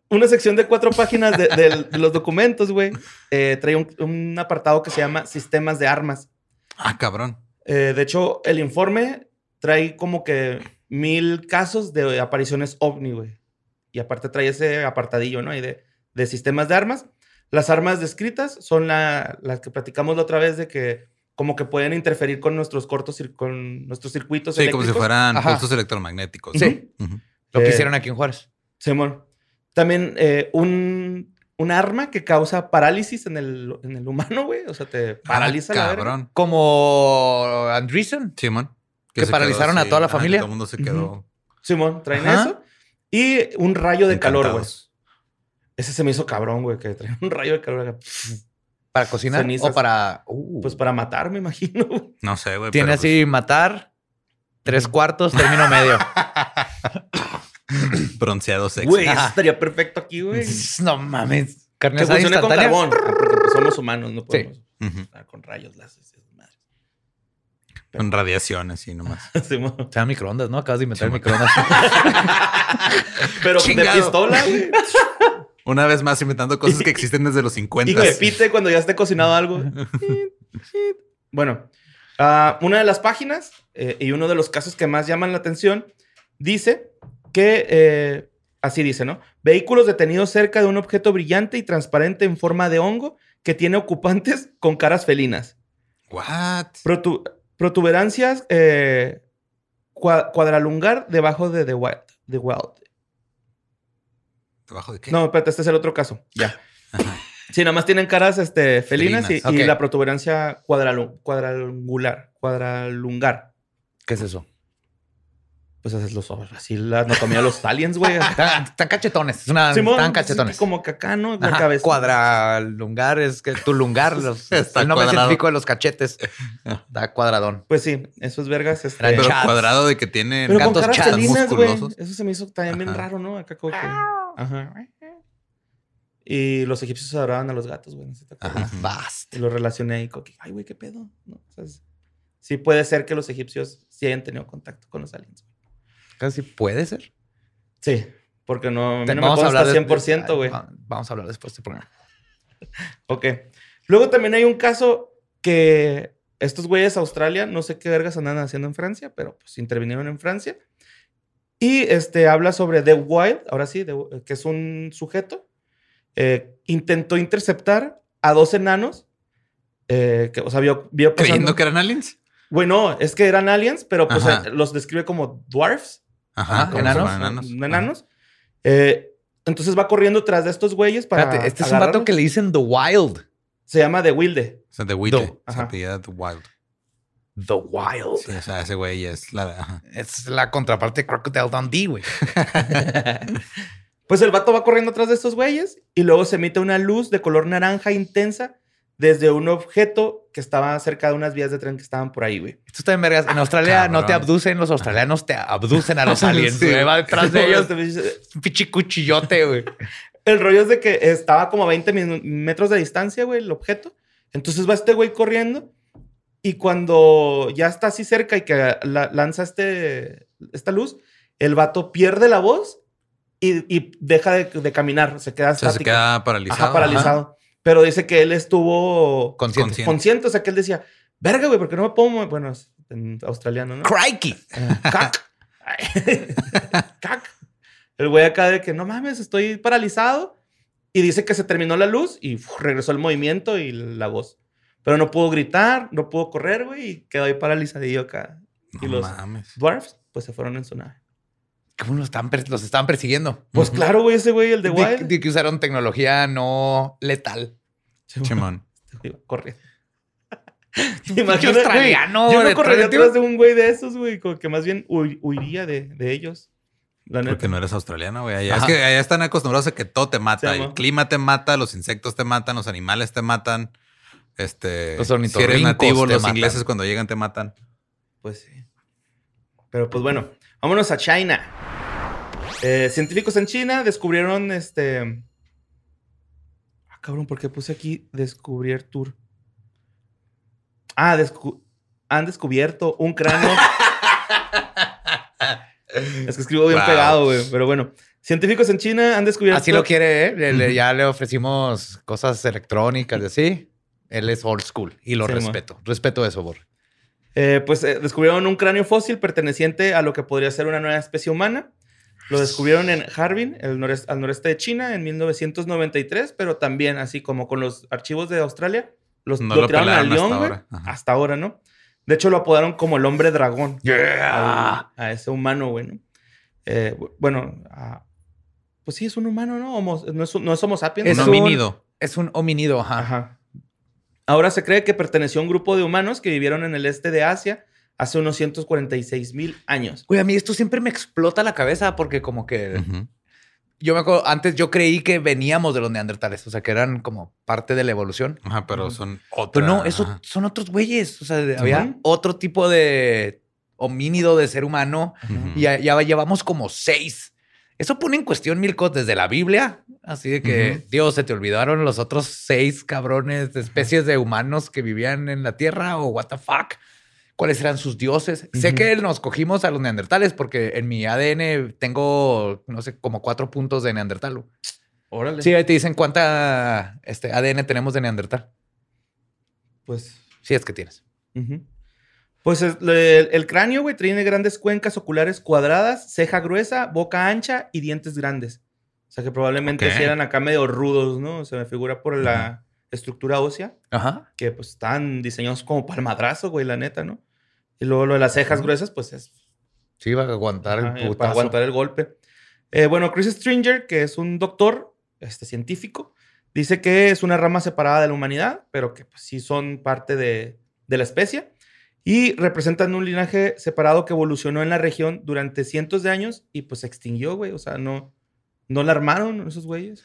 Una sección de cuatro páginas de, los documentos, güey. eh, trae un, un apartado que se llama Sistemas de Armas. Ah, cabrón. Eh, de hecho, el informe trae como que mil casos de apariciones ovni, güey. Y aparte trae ese apartadillo, ¿no? Y de, de sistemas de armas. Las armas descritas son la- las que platicamos la otra vez de que como que pueden interferir con nuestros cortos, con nuestros circuitos Sí, como si eléctricos. fueran Ajá. pulsos electromagnéticos. Sí. Ujú. Lo que Eh, hicieron aquí en Juárez. Simón. También eh, un, un arma que causa parálisis en el, en el humano, güey. O sea, te paraliza ah, la cabrón. Como Andreessen. Simón. Que paralizaron quedó a toda la familia. Todo el mundo se quedó. Simón, traen Ajá. eso. Y un rayo de calor, güey. Ese se me hizo cabrón, güey, que traen un rayo de calor. ¿Para cocinar Cenizas. o para...? Uh, Pues para matar, me imagino. No sé, güey. Tiene pero, así matar, tres cuartos, término medio. pues, bronceado sexy. Güey, eso estaría perfecto aquí, güey. no mames. Carne asada funcione con instantánea. carbón. Porque pues, somos humanos, no podemos estar con rayos láser. Con radiación así nomás. Simón. Se llama microondas, ¿no? Acabas de inventar microondas. Pero de pistola, güey. Una vez más inventando cosas que existen desde los Y 50. que pite cuando ya esté cocinado algo. bueno, ah, una de las páginas eh, y uno de los casos que más llaman la atención dice que, eh, así dice, ¿no? Vehículos detenidos cerca de un objeto brillante y transparente en forma de hongo que tiene ocupantes con caras felinas. What? Protu- protuberancias eh, cua- cuadralungar debajo de The Wild. The Wild. ¿Debajo de qué? No, espérate, este es el otro caso. Ya. Ajá. Sí, nada más tienen caras este, felinas, y- la protuberancia cuadralu- cuadrangular, cuadralungar. ¿Qué es eso? Pues haces los ojos, así la anatomía de los aliens, güey. Están, están cachetones. Es una, Simón, están cachetones. Como que acá, ¿no? La Ajá, cabeza. Cuadralungar es que tu lungar, los, Está el nombre cuadrado. científico de los cachetes. Está cuadradón. Pues sí, esos vergas. Este, Pero chats. cuadrado de que tiene pero con gatos caras chats musculosos. Eso se me hizo también bien Ajá. raro, ¿no? Acá como que... Ajá. Y los egipcios adoraban a los gatos, güey. ¿no se te acuerdas? Ajá. Bast. Y lo relacioné ahí con que, ay, güey, qué pedo. ¿No? O sea, es- sí puede ser que los egipcios sí hayan tenido contacto con los aliens. Casi puede ser. Sí, porque no, a Te- no me consta de- 100%, güey. va- Vamos a hablar después de este programa. Ok. Luego también hay un caso que estos güeyes Australia, no sé qué vergas andan haciendo en Francia, pero pues intervinieron en Francia. Y este habla sobre The Wild, ahora sí, The- que es un sujeto. eh, intentó interceptar a dos enanos. eh, que, o sea, vio, vio pasando- creyendo que eran aliens. Bueno, es que eran aliens, pero pues Ajá. eh, los describe como dwarfs. Ajá, Ah, enanos. Enanos. Eh, entonces va corriendo tras de estos güeyes para. Espérate, este es un vato que le dicen The Wild. Se llama The Wilde. O sea, de Wille. Do- Se ajá. apellida The Wild. The Wild. Sí, o sea, ese güey es la... ajá. Es la contraparte de Crocodile Dundee, güey. Pues el vato va corriendo atrás de estos güeyes y luego se emite una luz de color naranja intensa desde un objeto que estaba cerca de unas vías de tren que estaban por ahí, güey. Esto está en vergas. En Australia no te abducen, los australianos te abducen a los aliens. Sí. güey. Va detrás de ellos. Este, Un pinche cuchillote, güey. El rollo es de que estaba como a 20 minu- metros de distancia, güey, el objeto. Entonces va este güey corriendo y cuando ya está así cerca y que la- lanza este, esta luz, el vato pierde la voz y, y deja de, de caminar, se queda O sea, se queda paralizado. Ajá, paralizado. Pero dice que él estuvo Consciente. Consciente. consciente, o sea, que él decía, verga, güey, porque no me puedo mover?" Bueno, en australiano, ¿no? Crikey. Eh, Cac. Cac. El güey acá de que no mames, estoy paralizado. Y dice que se terminó la luz y uf, regresó el movimiento y la voz. Pero no pudo gritar, no pudo correr, güey, y quedó ahí paralizadillo acá. Y No los mames. dwarfs, pues se fueron en su nave. ¿Cómo los estaban, per- los estaban persiguiendo? Pues claro, güey, ese güey, el de Wild. de que usaron tecnología no letal. Chimón. Pinche Imagina, australiano, güey, Yo de correría atrás de un güey de esos, güey, como que más bien huiría de, de ellos. La. Porque no eres australiano, güey. Allá-. Es que allá están acostumbrados a que todo te mata. Sí, el clima te mata, los insectos te matan, los animales te matan. Este, Los si eres nativo, te los matan. ingleses cuando llegan te matan. Pues sí. Pero pues bueno, vámonos a China. Eh, científicos en China descubrieron este. Ah, cabrón, ¿por qué puse aquí descubrir tour? Ah, descu- han descubierto un cráneo. es que escribo bien Wow. pegado, güey. Pero bueno, científicos en China han descubierto. Así lo quiere, ¿eh? Le- le- Ujú. ya le ofrecimos cosas electrónicas y así. Él es old school y lo Sí, respeto. Respeto eso, Bor. Eh, pues eh, descubrieron un cráneo fósil perteneciente a lo que podría ser una nueva especie humana. Lo descubrieron en Harbin, el noreste- al noreste de China, en 1993, pero también, así como con los archivos de Australia, los, No lo lo tiraron al hasta león, hasta ahora, ¿no? De hecho, lo apodaron como el hombre dragón Yeah. al- a ese humano, güey, ¿no? Eh, bu- bueno, pues sí, es un humano, ¿no? Homo- no, es, no es Homo sapiens. Es Un homínido. Es un hominido, ajá. Ajá. Ahora se cree que perteneció a un grupo de humanos que vivieron en el este de Asia hace unos 146 mil años. Güey, a mí esto siempre me explota la cabeza porque como que yo me acuerdo, antes yo creí que veníamos de los neandertales, o sea, que eran como parte de la evolución. Ajá, pero son otra. Pero no, eso son otros güeyes. O sea, había otro tipo de homínido de ser humano y ya, ya llevamos como seis. Eso pone en cuestión mil cosas desde la Biblia, así de que. Dios, se te olvidaron los otros seis cabrones de especies de humanos que vivían en la Tierra o what the fuck. cuáles eran sus dioses. Sé que nos cogimos a los neandertales porque en mi ADN tengo, no sé, como cuatro puntos de neandertal. Órale. Sí, ahí te dicen cuánta este, ADN tenemos de neandertal. Pues. Sí, es que tienes. Pues el, el cráneo, güey, tiene grandes cuencas oculares cuadradas, ceja gruesa, boca ancha y dientes grandes. O sea que probablemente Ok. sí eran acá medio rudos, ¿no? Se me figura por la estructura ósea, Ajá. que pues están diseñados como para el madrazo, güey, la neta, ¿no? Y luego lo de las cejas gruesas, pues es Sí, va a aguantar el eh, putazo. para aguantar el golpe. Eh, bueno, Chris Stringer, que es un doctor este, científico, dice que es una rama separada de la humanidad, pero que pues, sí son parte de, de la especie y representan un linaje separado que evolucionó en la región durante cientos de años y pues se extinguió, güey. O sea, no, no la armaron esos güeyes.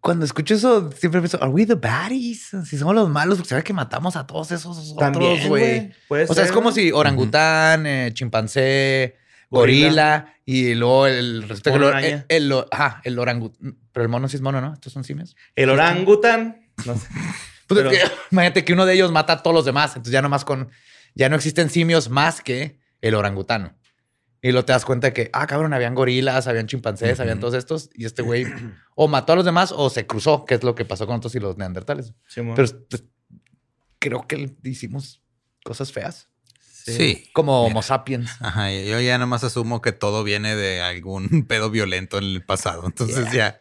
Cuando escucho eso, siempre pienso, ¿Are we the baddies? Si somos los malos, porque sabe que matamos a todos esos También, otros, güey. O sea, es como ¿no? si orangután, eh, chimpancé, Gorila. gorila, y luego el Mono el, araña. el, el- ajá, el orangután. Pero el mono sí es mono, ¿no? Estos son simios. El orangután. No sé. Pues Pero- imagínate que uno de ellos mata a todos los demás. Entonces ya nomás con. Ya no existen simios más que el orangutano. Y luego te das cuenta de que, ah, cabrón, habían gorilas, habían chimpancés, habían todos estos. Y este güey o mató a los demás o se cruzó, que es lo que pasó con nosotros y los neandertales. Simón. Pero pues, creo que hicimos cosas feas. Sí. Como Mira. Homo sapiens. Ajá, yo ya nomás asumo que todo viene de algún pedo violento en el pasado. Entonces ya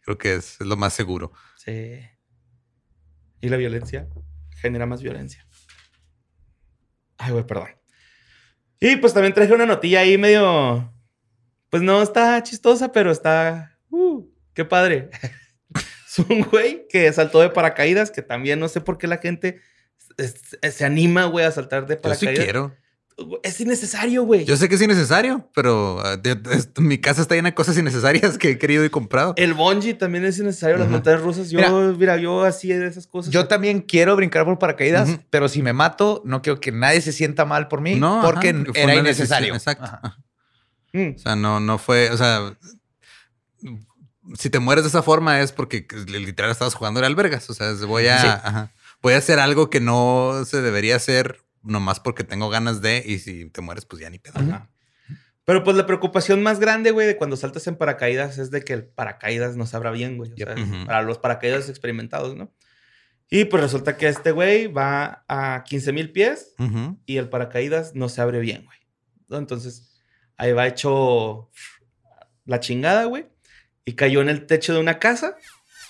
creo que es, es lo más seguro. Sí. Y la violencia genera más violencia. Ay, güey, perdón. Y pues también traje una notilla ahí medio. Pues no está chistosa, pero está. Uh, qué padre. es un güey que saltó de paracaídas, que también no sé por qué la gente se anima, güey, a saltar de Yo sí paracaídas. quiero. Es innecesario, güey. Yo sé que es innecesario, pero ah, de- de- mi casa está llena de cosas innecesarias que he querido y comprado. El bungee también es innecesario, las Ujú. montañas rusas. Yo, Mira. mira, yo así de esas cosas. Yo también quiero brincar por paracaídas, pero si me mato, no quiero que nadie se sienta mal por mí No, porque ajá, era innecesario. Exacto. Ajá. Mm. O sea, no, no fue, o sea, si te mueres de esa forma es porque literal estabas jugando de albergas. O sea, voy a, Sí. ajá, voy a hacer algo que no se debería hacer nomás porque tengo ganas de y si te mueres, pues ya ni pedo. Ajá. Pero pues la preocupación más grande, güey, de cuando saltas en paracaídas es de que el paracaídas no se abra bien, güey. O sea, para los paracaídas experimentados, ¿no? Y pues resulta que este güey va a 15 mil pies y el paracaídas no se abre bien, güey. Entonces ahí va hecho la chingada, güey. Y cayó en el techo de una casa,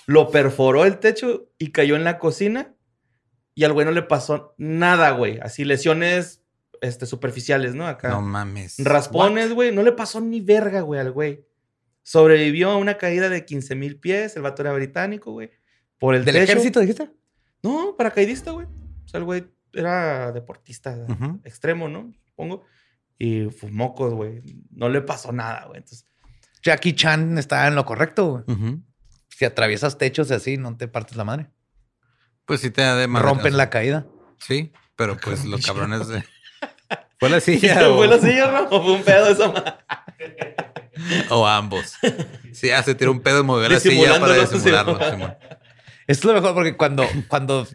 lo perforó el techo y cayó en la cocina. Y al güey no le pasó nada, güey. Así lesiones este, superficiales, ¿no? Acá. No mames. Raspones, güey. No le pasó ni verga, güey, al güey. Sobrevivió a una caída de 15 mil pies. El vato era británico, güey. Por el ¿Del techo. ejército dijiste? No, paracaidista, güey. O sea, el güey era deportista extremo, ¿no? Supongo. Y pues, mocos, güey. No le pasó nada, güey. Entonces, Jackie Chan está en lo correcto. güey. Si atraviesas techos y así, no te partes la madre. Pues sí te da de madre, Rompen o sea, la caída. Sí, pero pues los cabrones de. Fue la silla o, ¿Fue la silla, no? ¿O fue un pedo esa madre? o ambos. Sí, ah, se tiró un pedo y movió la silla para disimularlo. sí. Simón. Esto es lo mejor porque cuando, cuando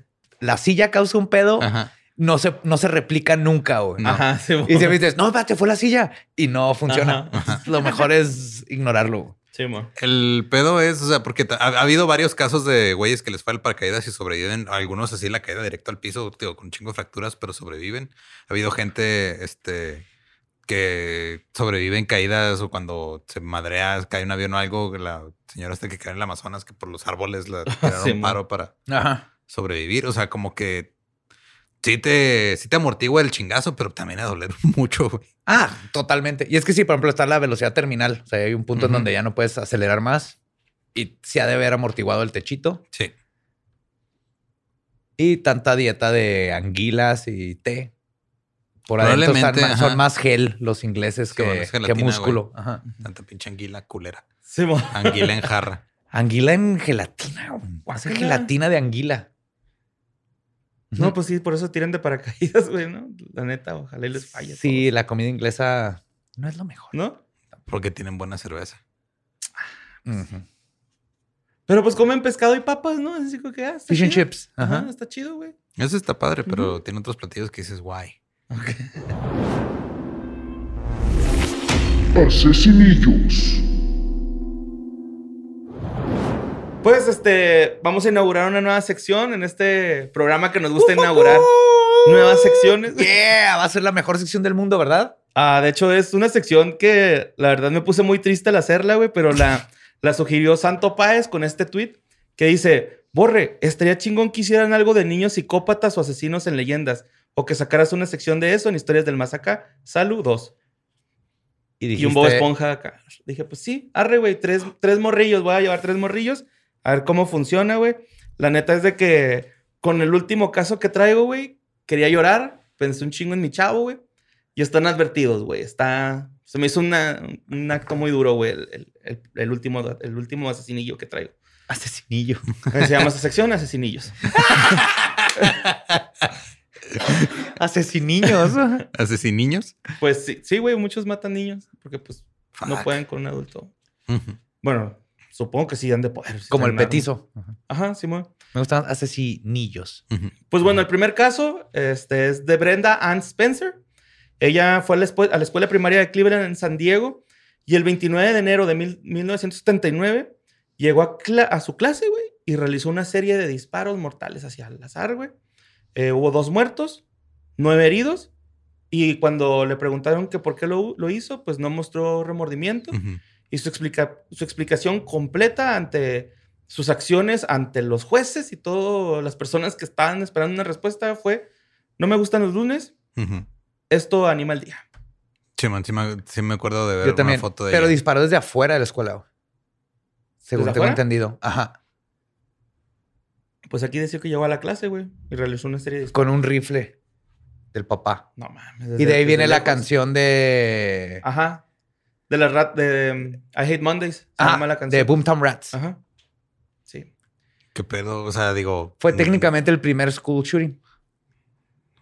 la silla causa un pedo, Ajá. no se, no se replica nunca, güey. No. Ajá, sí. Y siempre dices, no, espérate, fue la silla. Y no funciona. Ajá. Lo mejor es ignorarlo. Sí. El pedo es, o sea, porque ha, ha habido varios casos de güeyes que les fue el paracaídas y sobreviven. Algunos así la caída directo al piso, tío, con un chingo de fracturas, pero sobreviven. Ha habido gente, este, que sobrevive en caídas o cuando se madrea, cae un avión o algo. La señora esta que cae en el Amazonas, que por los árboles la tiraron Sí, un mo. paro para Ajá. sobrevivir. O sea, como que sí te, sí te amortigua el chingazo, pero también a doler mucho, güey. Ah, totalmente. Y es que sí, por ejemplo, está la velocidad terminal. O sea, hay un punto en donde ya no puedes acelerar más y se ha de haber amortiguado el techito. Sí. Y tanta dieta de anguilas y té. Por adentro están son más gel los ingleses Sí, que, músculo. Ajá. Tanta pinche anguila culera. Sí. Anguila en jarra. Anguila en gelatina. Hace gelatina de anguila. No, pues sí, por eso tiran de paracaídas, güey, ¿no? La neta, ojalá y les falle. Sí, la comida inglesa no es lo mejor. ¿No? Porque tienen buena cerveza. Pero pues comen pescado y papas, ¿no? Así que, ah, Fish and chips. Ajá, Ajá. está chido, güey. Eso está padre, pero tiene otros platillos que dices, guay. Asesinillos. Pues este, vamos a inaugurar una nueva sección en este programa que nos gusta inaugurar nuevas secciones. Yeah, va a ser la mejor sección del mundo, ¿verdad? Ah, de hecho, es una sección que la verdad me puse muy triste al hacerla, güey, pero la, la sugirió Santo Páez con este tweet que dice: Borre, estaría chingón que hicieran algo de niños psicópatas o asesinos en leyendas, o que sacaras una sección de eso en historias del más acá. Saludos. Y un Bob Esponja acá. Dije, pues sí, arre, güey, tres, tres morrillos, voy a llevar tres morrillos, a ver cómo funciona, güey. La neta es de que con el último caso que traigo, güey, quería llorar, pensé un chingo en mi chavo, güey. Y están advertidos, güey. Está. Se me hizo una- un acto muy duro, güey, el, el- último, el último asesinillo que traigo. Asesinillo. Se llama esa sección Asesinillos. Asesinillos. Asesiniños. Pues sí, sí, güey, muchos matan niños porque pues no pueden con un adulto. Bueno, supongo que sí han de poder. si Como el están armados. petizo. Ajá, Simón. Me gustan asesinillos. Ujú. Pues bueno, el primer caso este, es de Brenda Ann Spencer. Ella fue a la, a la escuela primaria de Cleveland en San Diego y el 29 de enero de mil- 1979 llegó a, cla- a su clase, güey, y realizó una serie de disparos mortales hacia el azar, güey. Eh, hubo dos muertos, nueve heridos y cuando le preguntaron que por qué lo, lo hizo, pues no mostró remordimiento Ujú. Y su, explica- su explicación completa ante sus acciones ante los jueces y todas las personas que estaban esperando una respuesta fue, no me gustan los lunes, esto anima el día. Sí, man, sí me, sí me acuerdo de ver Yo también. una foto de Pero ella. disparó desde afuera de la escuela. güey. Según ¿Desde tengo afuera? entendido. Ajá. Pues aquí decía que llegó a la clase, güey, y realizó una serie de... Con un rifle del papá. No mames. Y de ahí viene la lejos. canción de. Ajá. De la rat de um, I Hate Mondays. Se Ah, llama la de canción. Boomtown Rats. Ajá. Sí. ¿Qué pedo? O sea, digo. Fue mm, técnicamente el primer school shooting.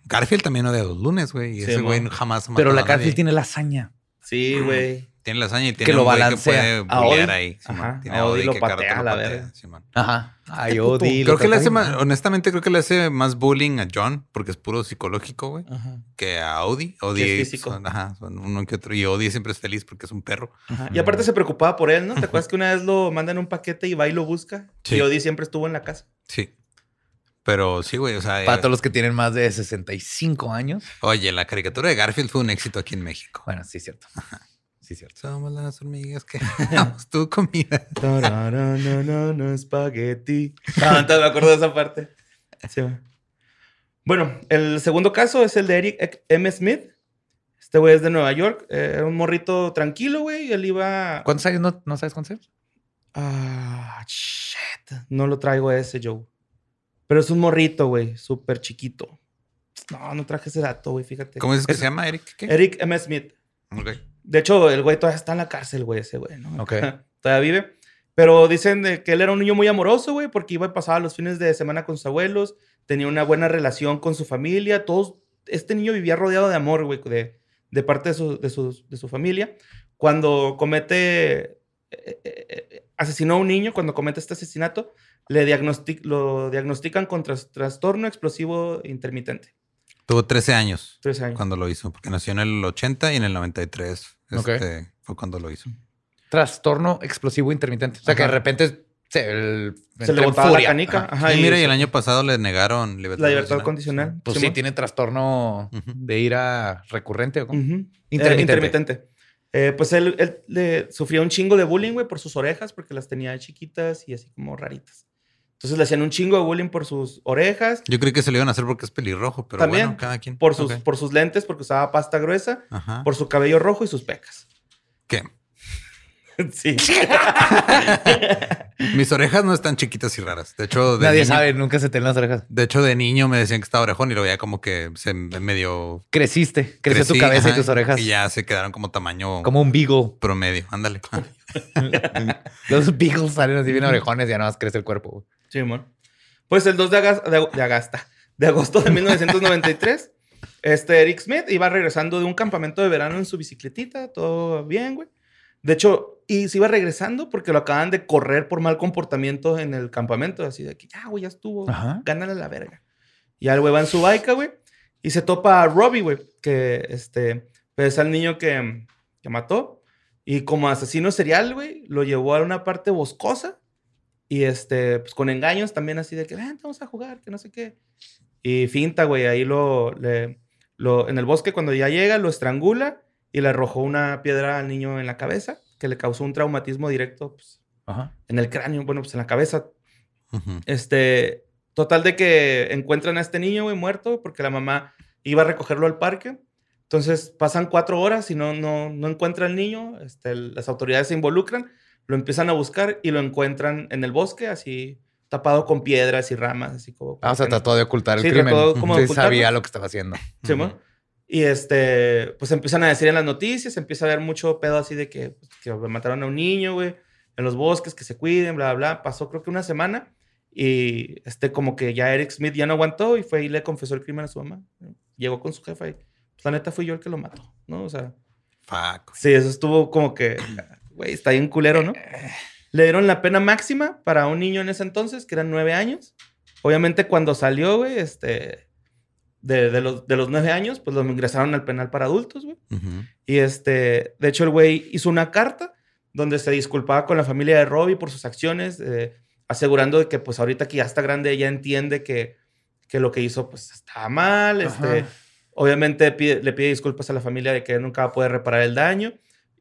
Garfield también odia los lunes, güey. Y Sí, ese güey jamás ha Pero la. Garfield tiene la hazaña. Sí, güey. Tiene la hazaña y tiene Que lo un balancea. que A puede Odie. ahí. Ajá. Tiene A a lo que patea a lo la patea. Ajá. Ay. Odie, Creo lo que le hace más, honestamente, creo que le hace más bullying a John porque es puro psicológico, güey, Ajá. que a Odie. Odie es físico. son- ajá, son uno que otro. Y Odie siempre es feliz porque es un perro. Ajá. Y aparte se preocupaba por él, ¿no? ¿Te acuerdas que una vez lo mandan un paquete y va y lo busca? Sí. Y Odie siempre estuvo en la casa. Sí. Pero sí, güey, o sea, Para eh, todos los que tienen más de 65 años. oye, la caricatura de Garfield fue un éxito aquí en México. Bueno, sí, es cierto. Sí, es cierto. Somos las hormigas que damos tu comida. Tararararana, Spaghetti. Ah, entonces me acuerdo de esa parte. Sí. Bueno, el segundo caso es el de Eric M. Smith. Este güey es de Nueva York. Eh, Era un morrito tranquilo, güey. y Él iba. ¿Cuántos años no, no sabes cuántos años? Ah, shit. No lo traigo a ese, Joe. Pero es un morrito, güey. Súper chiquito. No, no traje ese dato, güey. Fíjate. ¿Cómo dices que Es se llama, Eric? ¿Qué? Eric M. Smith. Ok. De hecho, el güey todavía está en la cárcel, güey, ese güey, ¿no? Ok. todavía vive. Pero dicen de que él era un niño muy amoroso, güey, porque iba y pasaba los fines de semana con sus abuelos, tenía una buena relación con su familia, todos, este niño vivía rodeado de amor, güey, de, de parte de su, de, su, de su familia. Cuando comete, eh, eh, eh, asesinó a un niño, cuando comete este asesinato, le lo diagnostican con tras- trastorno explosivo intermitente. Tuvo 13 años cuando lo hizo, porque nació en el 80 y en el 93 Ok. este, fue cuando lo hizo. Trastorno explosivo intermitente. O sea, que de repente se, el- Se le botaba la furia. canica. Ajá. Ajá, y y mira, y el año pasado le negaron libertad, la libertad condicional. Pues sí, tiene trastorno de ira recurrente. ¿o cómo? Intermitente. Eh, intermitente. Eh, pues él, él le sufría un chingo de bullying, güey, por sus orejas, porque las tenía chiquitas y así como raritas. Entonces le hacían un chingo de bullying por sus orejas, Yo creí que se lo iban a hacer porque es pelirrojo, pero También, bueno, cada quien. por sus, por sus lentes, porque usaba pasta gruesa, Ajá. por su cabello rojo y sus pecas. ¿Qué? sí. Mis orejas no están chiquitas y raras. De hecho, de Nadie niño, sabe, nunca se te ven las orejas. De hecho, de niño me decían que estaba orejón y lo veía como que se medio Creciste, creció tu cabeza y tus orejas. Y ya se quedaron como tamaño Como un beagle. promedio. Ándale. Los beagles salen así bien orejones y ya nada más crece el cuerpo. Sí, amor. Pues el 2 de, de, de agasta, de agosto de 1993, este Eric Smith iba regresando de un campamento de verano en su bicicletita, todo bien, güey. De hecho, y se iba regresando porque lo acaban de correr por mal comportamiento en el campamento, así de que ya, güey, ya estuvo, Ajá. gánale la verga. Y el güey va en su bike, güey, y se topa a Robbie, güey, que este, pues, es el niño que, que mató. Y como asesino serial, güey, lo llevó a una parte boscosa y este, pues con engaños también así de que, ven, vamos a jugar, que no sé qué. Y finta, güey, ahí lo, le, lo, en el bosque cuando ya llega, lo estrangula y le arrojó una piedra al niño en la cabeza que le causó un traumatismo directo pues, Ajá. en el cráneo, bueno, pues en la cabeza. Este, total de que encuentran a este niño, güey, muerto porque la mamá iba a recogerlo al parque. Entonces pasan cuatro horas y no, no, no encuentra al niño. Este, las autoridades se involucran, lo empiezan a buscar y lo encuentran en el bosque, así tapado con piedras y ramas, así como. Ah, o sea, trató de ocultar el Sí, crimen. trató como Sí, sabía lo que estaba haciendo. Sí, Ujú. mo. Y este, pues empiezan a decir en las noticias, empieza a haber mucho pedo así de que, pues, que mataron a un niño, güey, en los bosques, que se cuiden, bla, bla, bla. Pasó creo que una semana y este, como que ya Eric Smith ya no aguantó y fue y le confesó el crimen a su mamá. Llegó con su jefa y, pues la neta fui yo el que lo mató, ¿no? O sea, Fuck. sí, eso estuvo como que, güey, está bien culero, ¿no? Le dieron la pena máxima para un niño en ese entonces, que eran nueve años. Obviamente cuando salió, güey, este, de, de los, de los nueve años, pues lo ingresaron al penal para adultos, güey. Ujú. Y este, de hecho el güey hizo una carta donde se disculpaba con la familia de Robbie por sus acciones, eh, asegurando de que pues ahorita que ya está grande, ella entiende que, que lo que hizo pues estaba mal, este, obviamente pide- le pide disculpas a la familia de que nunca va a poder reparar el daño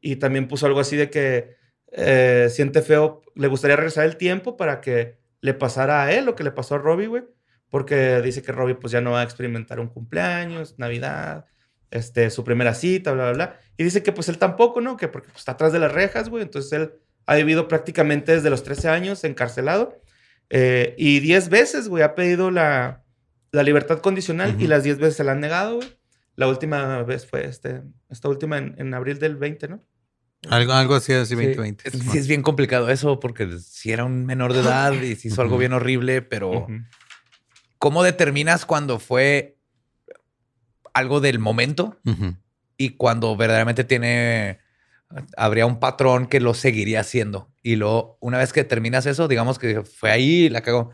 y también puso algo así de que eh, siente feo, le gustaría regresar el tiempo para que le pasara a él lo que le pasó a Robbie, güey, porque dice que Robbie pues ya no va a experimentar un cumpleaños, Navidad, este, su primera cita, bla, bla, bla. Y dice que pues él tampoco, ¿no? Que porque pues, está atrás de las rejas, güey. Entonces él ha vivido prácticamente desde los 13 años encarcelado. eh, y 10 veces, güey, ha pedido la, la libertad condicional y las 10 veces se la han negado, güey. La última vez fue este, esta última en, en abril del 20, ¿no? Algo, algo así, así Sí. 2020. Es, sí, es bien complicado eso porque si era un menor de edad y se hizo algo Ujú. bien horrible, pero Ujú. ¿cómo determinas cuando fue algo del momento Ujú. y cuando verdaderamente tiene, habría un patrón que lo seguiría haciendo? Y luego, una vez que determinas eso, digamos que fue ahí, la cagó,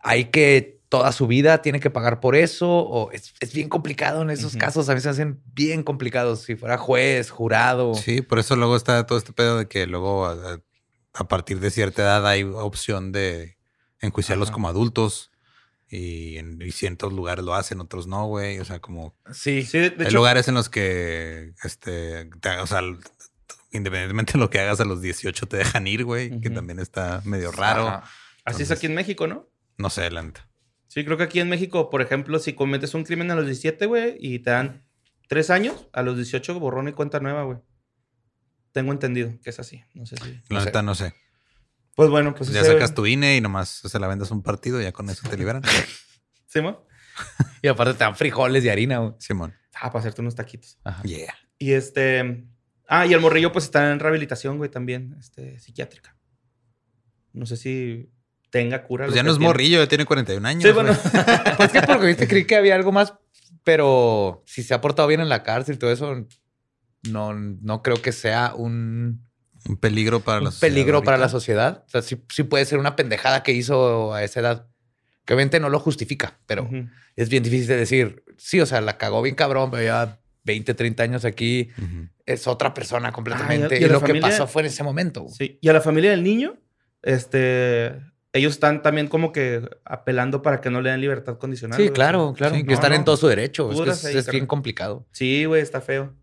hay que toda su vida tiene que pagar por eso o es, es bien complicado en esos casos, a mí se hacen bien complicados. Si fuera juez, jurado. Sí, por eso luego está todo este pedo de que luego a, a partir de cierta edad hay opción de enjuiciarlos Ajá. como adultos y en y ciertos lugares lo hacen, otros no, güey. O sea, como Sí. Sí, de, hay hecho, lugares en los que, este, te- o sea, independientemente de lo que hagas a los 18 te dejan ir, güey, que también está medio raro. Así es aquí en México, ¿no? No sé, la neta. Sí, creo que aquí en México, por ejemplo, si cometes un crimen a los 17, güey, y te dan tres años, a los 18 borrón y cuenta nueva, güey. Tengo entendido que es así. No sé si. La neta no sé. Pues bueno, pues ya ese- sacas tu INE y nomás se la vendas un partido y ya con eso te liberan. ¿Sí, mo? Y aparte te dan frijoles y harina. güey. Simón. Ah, para hacerte unos taquitos. Ajá. Yeah. Y este. Ah, y el morrillo, pues está en rehabilitación, güey, también, este, psiquiátrica. No sé si tenga cura. Pues ya no es tiene. morrillo, ya tiene 41 años. Sí, bueno. Pues que por lo que viste creí que había algo más, pero si se ha portado bien en la cárcel y todo eso, no, no creo que sea un, Un peligro para la un sociedad peligro para la sociedad. O sea, sí, sí puede ser una pendejada que hizo a esa edad, que obviamente no lo justifica, pero es bien difícil de decir, sí, o sea, la cagó bien cabrón, pero ya 20, 30 años aquí, es otra persona completamente. Ah, y a y lo que pasó fue en ese momento. Sí. Y a la familia del niño, este. Ellos están también como que apelando para que no le den libertad condicional. Sí, güey. claro, claro. Sí, no, están en todo su derecho. Es, que Duras es, ahí, es bien complicado. Sí, güey, está feo.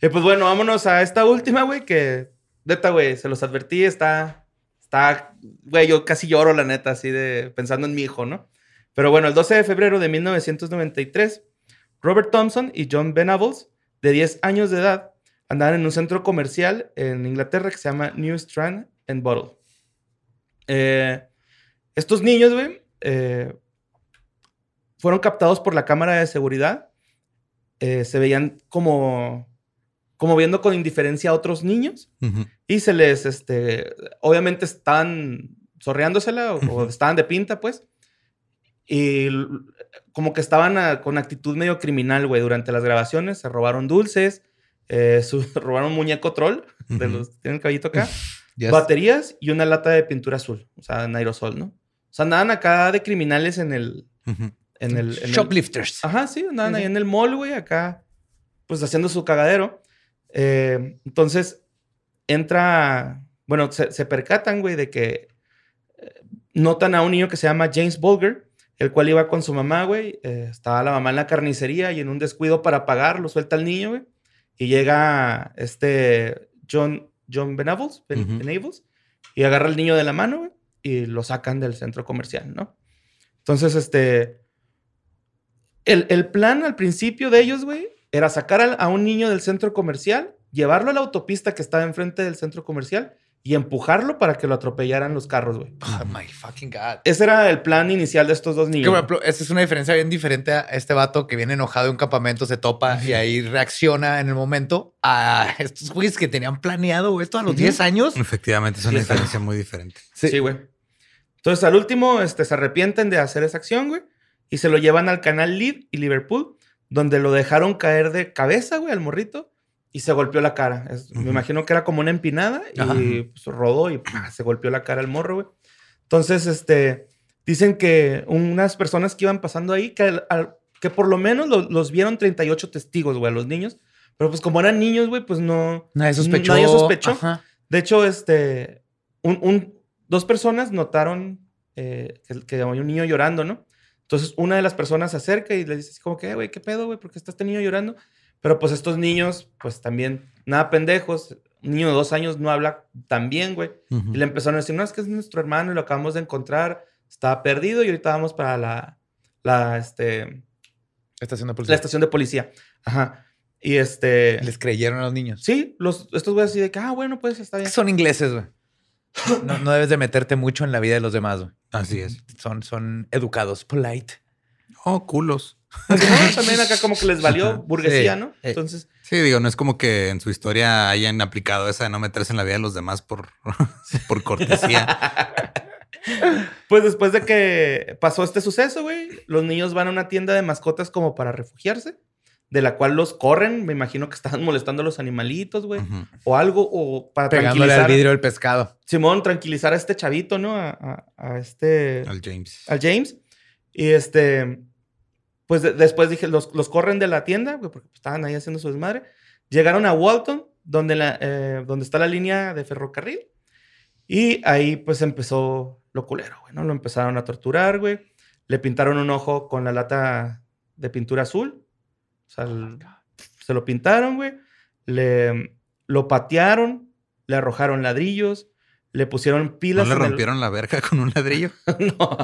Y pues bueno, vámonos a esta última, güey, que neta, güey, se los advertí, está, está, güey, yo casi lloro, la neta, así de pensando en mi hijo, ¿no? Pero bueno, el 12 de febrero de 1993, Robert Thompson y John Venables, de 10 años de edad, andaban en un centro comercial en Inglaterra que se llama New Strand and Bottle. Eh, estos niños, güey, eh, fueron captados por la cámara de seguridad. Eh, se veían como, como viendo con indiferencia a otros niños y se les, este, obviamente estaban sorreándosela o, estaban de pinta, pues. Y como que estaban a- con actitud medio criminal, güey, durante las grabaciones. Se robaron dulces, eh, su- robaron un muñeco troll, de los, tiene el caballito acá, Yes. baterías y una lata de pintura azul, o sea, en aerosol, ¿no? O sea, andaban acá de criminales en el, en el... en el- Shoplifters. Ajá, sí, andaban ahí en el mall, güey, acá, pues haciendo su cagadero. Eh, entonces, entra, bueno, se, se percatan, güey, de que eh, notan a un niño que se llama James Bulger, el cual iba con su mamá, güey. eh, estaba la mamá en la carnicería y en un descuido para pagar, lo suelta el niño, güey. Y llega este John, John Benables, Ben-. Benables, y agarra al niño de la mano, y lo sacan del centro comercial, ¿no? Entonces, este, el, el plan al principio de ellos, güey, era sacar a, un niño del centro comercial, llevarlo a la autopista que estaba enfrente del centro comercial y empujarlo para que lo atropellaran los carros, güey. Oh my fucking God. Ese era el plan inicial de estos dos Que, niños. por ejemplo, esta es una diferencia bien diferente a este vato que viene enojado de un campamento, se topa y ahí reacciona en el momento a estos güeyes que tenían planeado esto a los Ujú. 10 años. Efectivamente, es una diferencia muy diferente. Sí, güey. Entonces, al último, este, se arrepienten de hacer esa acción, güey, y se lo llevan al canal Lead y Liverpool, donde lo dejaron caer de cabeza, güey, al morrito, y se golpeó la cara. Es- Me Ujú. imagino que era como una empinada, y pues, rodó y ¡pah! se golpeó la cara al morro, güey. Entonces, este, dicen que unas personas que iban pasando ahí, que, al- al- que por lo menos lo- los vieron 38 testigos, güey, a los niños, pero pues como eran niños, güey, pues no... Nadie sospechó. Nadie sospechó. Ajá. De hecho, este, un, un- dos personas notaron eh, que, que había un niño llorando, ¿no? Entonces, una de las personas se acerca y le dice así como que, "Eh, güey, ¿qué pedo, güey? ¿Por qué está este niño llorando? Pero pues estos niños, pues también, nada pendejos. Un niño de dos años no habla tan bien, güey. Y le empezaron a decir, no, es que es nuestro hermano y lo acabamos de encontrar. Estaba perdido y ahorita vamos para la, la, este, Estación de la policía. estación de policía. Ajá. Y este... Les creyeron a los niños. Sí, los, estos güeyes así de que, ah, bueno, pues está bien. Son ingleses, güey. No, no debes de meterte mucho en la vida de los demás, güey. Así es. Son, son educados, polite. Oh, culos. Simón también acá como que les valió burguesía, Sí. ¿no? Eh. Entonces, Sí, digo, no es como que en su historia hayan aplicado esa de no meterse en la vida de los demás por, por cortesía. pues después de que pasó este suceso, güey, los niños van a una tienda de mascotas como para refugiarse, de la cual los corren. Me imagino que estaban molestando a los animalitos, güey, o algo, o para Pegándole al tranquilizar. vidrio del pescado. Simón, tranquilizar a este chavito, ¿no? A, a- a este. Al James. al James. Y este, pues de- después dije, los, los corren de la tienda, porque estaban ahí haciendo su desmadre. Llegaron a Walton, donde, la, eh, donde está la línea de ferrocarril. Y ahí pues empezó lo culero, güey, ¿no? Lo empezaron a torturar, güey. Le pintaron un ojo con la lata de pintura azul. O sea, el- se lo pintaron, güey. Le, lo patearon, le arrojaron ladrillos, le pusieron ¿No pilas le en el- rompieron la verga con un ladrillo? no.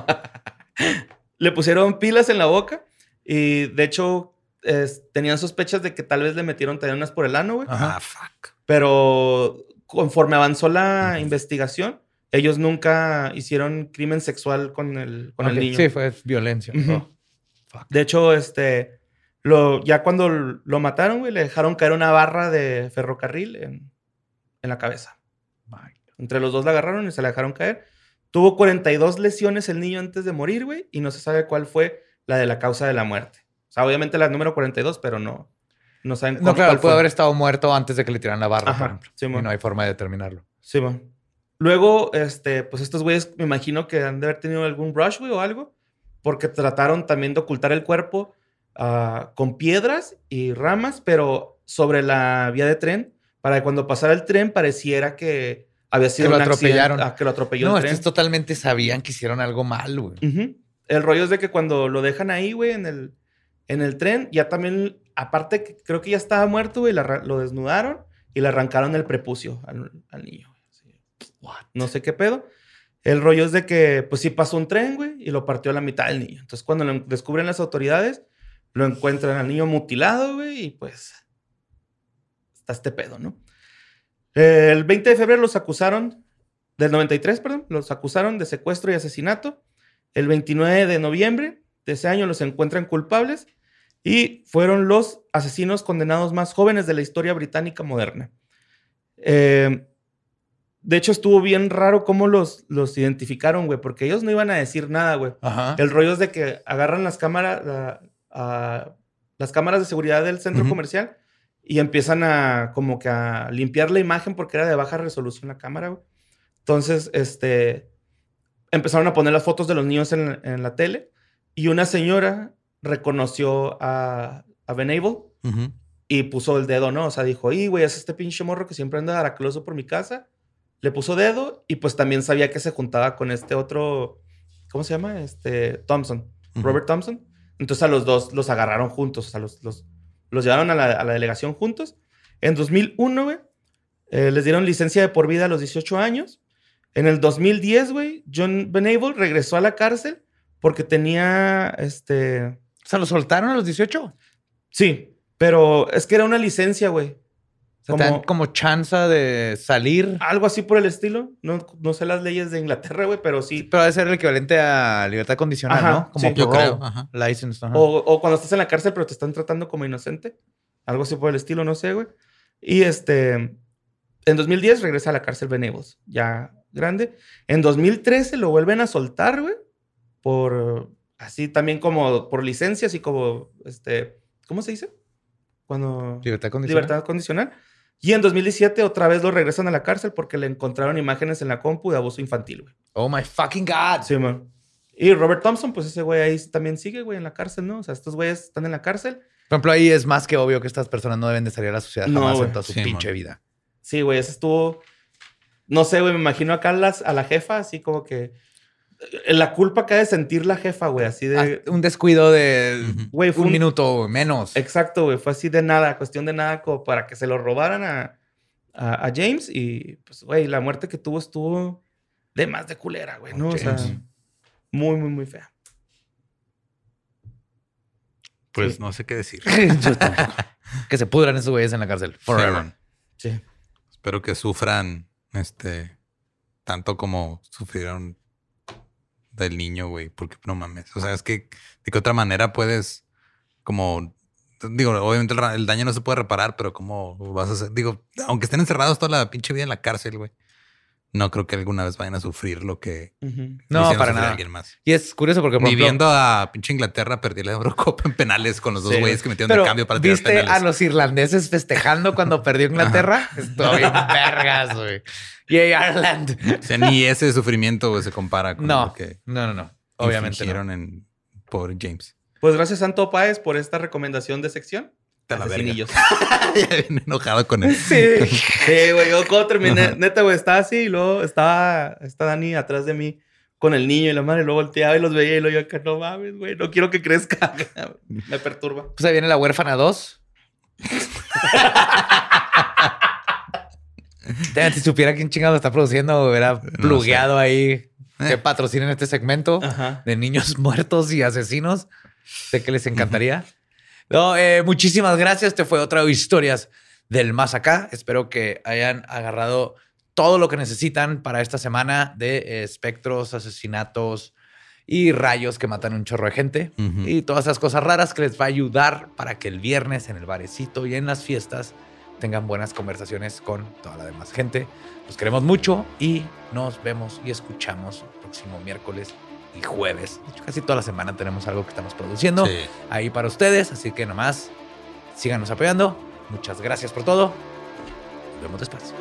le pusieron pilas en la boca y de hecho es- tenían sospechas de que tal vez le metieron también unas por el ano, güey. Ah, fuck. Pero conforme avanzó la investigación, ellos nunca hicieron crimen sexual con el, con el Ok, niño. Sí, fue violencia. Ujú. Oh. De hecho, este, lo, ya cuando lo mataron, güey, le dejaron caer una barra de ferrocarril en, en la cabeza. Entre los dos la agarraron y se la dejaron caer. Tuvo 42 lesiones el niño antes de morir, güey, y no se sabe cuál fue la de la causa de la muerte. O sea, obviamente la número 42, pero no, no saben No, claro, fue. haber estado muerto antes de que le tiraran la barra, Ajá, por ejemplo. sí, y no hay forma de determinarlo. Sí, man. Luego, este, pues estos güeyes me imagino que han de haber tenido algún rush, güey, o algo, porque trataron también de ocultar el cuerpo ah, con piedras y ramas, pero sobre la vía de tren, para que cuando pasara el tren pareciera que había sido lo un accidente- atropellaron. ah, que lo atropelló No, el tren. estos totalmente sabían que hicieron algo mal, güey. Ujú. El rollo es de que cuando lo dejan ahí, güey, en el, en el tren, ya también, aparte, creo que ya estaba muerto, güey, la lo desnudaron y le arrancaron el prepucio al, al niño. güey. Así, No sé qué pedo. El rollo es de que, pues sí pasó un tren, güey, y lo partió a la mitad del niño. Entonces, cuando lo en- descubren las autoridades, lo encuentran al niño mutilado, güey, y pues está este pedo, ¿no? El 20 de febrero los acusaron, del 93, perdón, los acusaron de secuestro y asesinato. El 29 de noviembre de ese año los encuentran culpables y fueron los asesinos condenados más jóvenes de la historia británica moderna. Eh, de hecho, estuvo bien raro cómo los, los identificaron, güey, porque ellos no iban a decir nada, güey. El rollo es de que agarran las cámaras, la- a- las cámaras de seguridad del centro Ujú. comercial y empiezan a como que a limpiar la imagen porque era de baja resolución la cámara, güey. Entonces, este, empezaron a poner las fotos de los niños en, en la tele Y una señora reconoció a, a Venable Ujú. y puso el dedo, ¿no? O sea, dijo, y güey, es este pinche morro que siempre anda aracloso por mi casa. Le puso dedo y pues también sabía que se juntaba con este otro, ¿cómo se llama? Este, Thompson. Robert Thompson. Entonces a los dos los agarraron juntos, o sea, los, los, los llevaron a la, a la delegación juntos. En 2001, güey, eh, les dieron licencia de por vida a los 18 años. En el 2010, güey, John Venable regresó a la cárcel porque tenía, este, O sea, ¿lo soltaron a los 18? sí, pero es que era una licencia, güey. O sea, Como- como chance de salir. Algo así por el estilo. No, no sé las leyes de Inglaterra, güey, pero sí. Pero debe ser el equivalente a libertad condicional, Ajá, ¿no? Como sí. Yo creo. Ajá. License. ajá. O, o cuando estás en la cárcel, pero te están tratando como inocente. Algo así por el estilo, no sé, güey. Y este. En 2010 regresa a la cárcel Venables, ya grande. En 2013 lo vuelven a soltar, güey. Por. Así también como por licencia, así como. Este. ¿Cómo se dice? Cuando. Libertad condicional. Libertad condicional. Y en 2017 otra vez lo regresan a la cárcel porque le encontraron imágenes en la compu de abuso infantil, güey. Oh my fucking God. Sí, man. Y Robert Thompson, pues ese güey ahí también sigue, güey, en la cárcel, ¿no? O sea, estos güeyes están en la cárcel. Por ejemplo, ahí es más que obvio que estas personas no deben de salir a la sociedad No, jamás en toda su Sí, pinche man. vida. Sí, güey, ese estuvo. No sé, güey, me imagino acá las, a la jefa, así como que. eh, La culpa acá de sentir la jefa, güey, así de. Ah, un descuido de. Güey, fue un un- minuto menos. Exacto, güey, fue así de nada, cuestión de nada, como para que se lo robaran a, a, a James. Y pues, güey, la muerte que tuvo estuvo de más de culera, güey, ¿no? O sea, muy, muy, muy fea. Pues Sí. no sé qué decir. Yo tampoco. que se pudran esos güeyes en la cárcel. Forever. Sí. Espero que sufran este tanto como sufrieron del niño, güey, porque no mames. O sea, es que de qué otra manera puedes como digo, obviamente el, el daño no se puede reparar, pero cómo vas a hacer, digo, aunque estén encerrados toda la pinche vida en la cárcel, güey. No creo que alguna vez vayan a sufrir lo que Ujú. le No, para nada. alguien más. Y es curioso porque, por Ni ejemplo, viendo a pinche Inglaterra perder la Eurocopa en penales con los dos Sí. güeyes que metieron pero de cambio para tirar ¿viste penales. a los irlandeses festejando cuando perdió Inglaterra? Bien vergas, güey. Y Ireland. O sea, ni ese sufrimiento se compara con No, lo que no, no, no. Obviamente no. en pobre James. Pues gracias, Santo Páez, por esta recomendación de sección. Te la verga. Ya bien enojado con él. Sí. Sí, güey. Yo cuando terminé, neta, güey, estaba así y luego estaba, está Dani atrás de mí con el niño y la madre. Y luego volteaba y los veía y luego yo acá, no mames, güey, no quiero que crezca. Me perturba. Pues ahí viene la huérfana 2. Damn, si supiera quién chingado está produciendo, hubiera plugueado ahí que Eh. patrocinen este segmento Ajá. de niños muertos y asesinos. Sé que les encantaría. No, eh, muchísimas gracias. Este fue otra historias del más acá. Espero que hayan agarrado todo lo que necesitan para esta semana de eh, espectros, asesinatos y rayos que matan un chorro de gente y todas esas cosas raras que les va a ayudar para que el viernes en el barecito y en las fiestas tengan buenas conversaciones con toda la demás gente. Los queremos mucho y nos vemos y escuchamos el próximo miércoles y jueves. De hecho, casi toda la semana tenemos algo que estamos produciendo Sí. ahí para ustedes, así que nomás síganos apoyando. Muchas gracias por todo. Nos vemos después.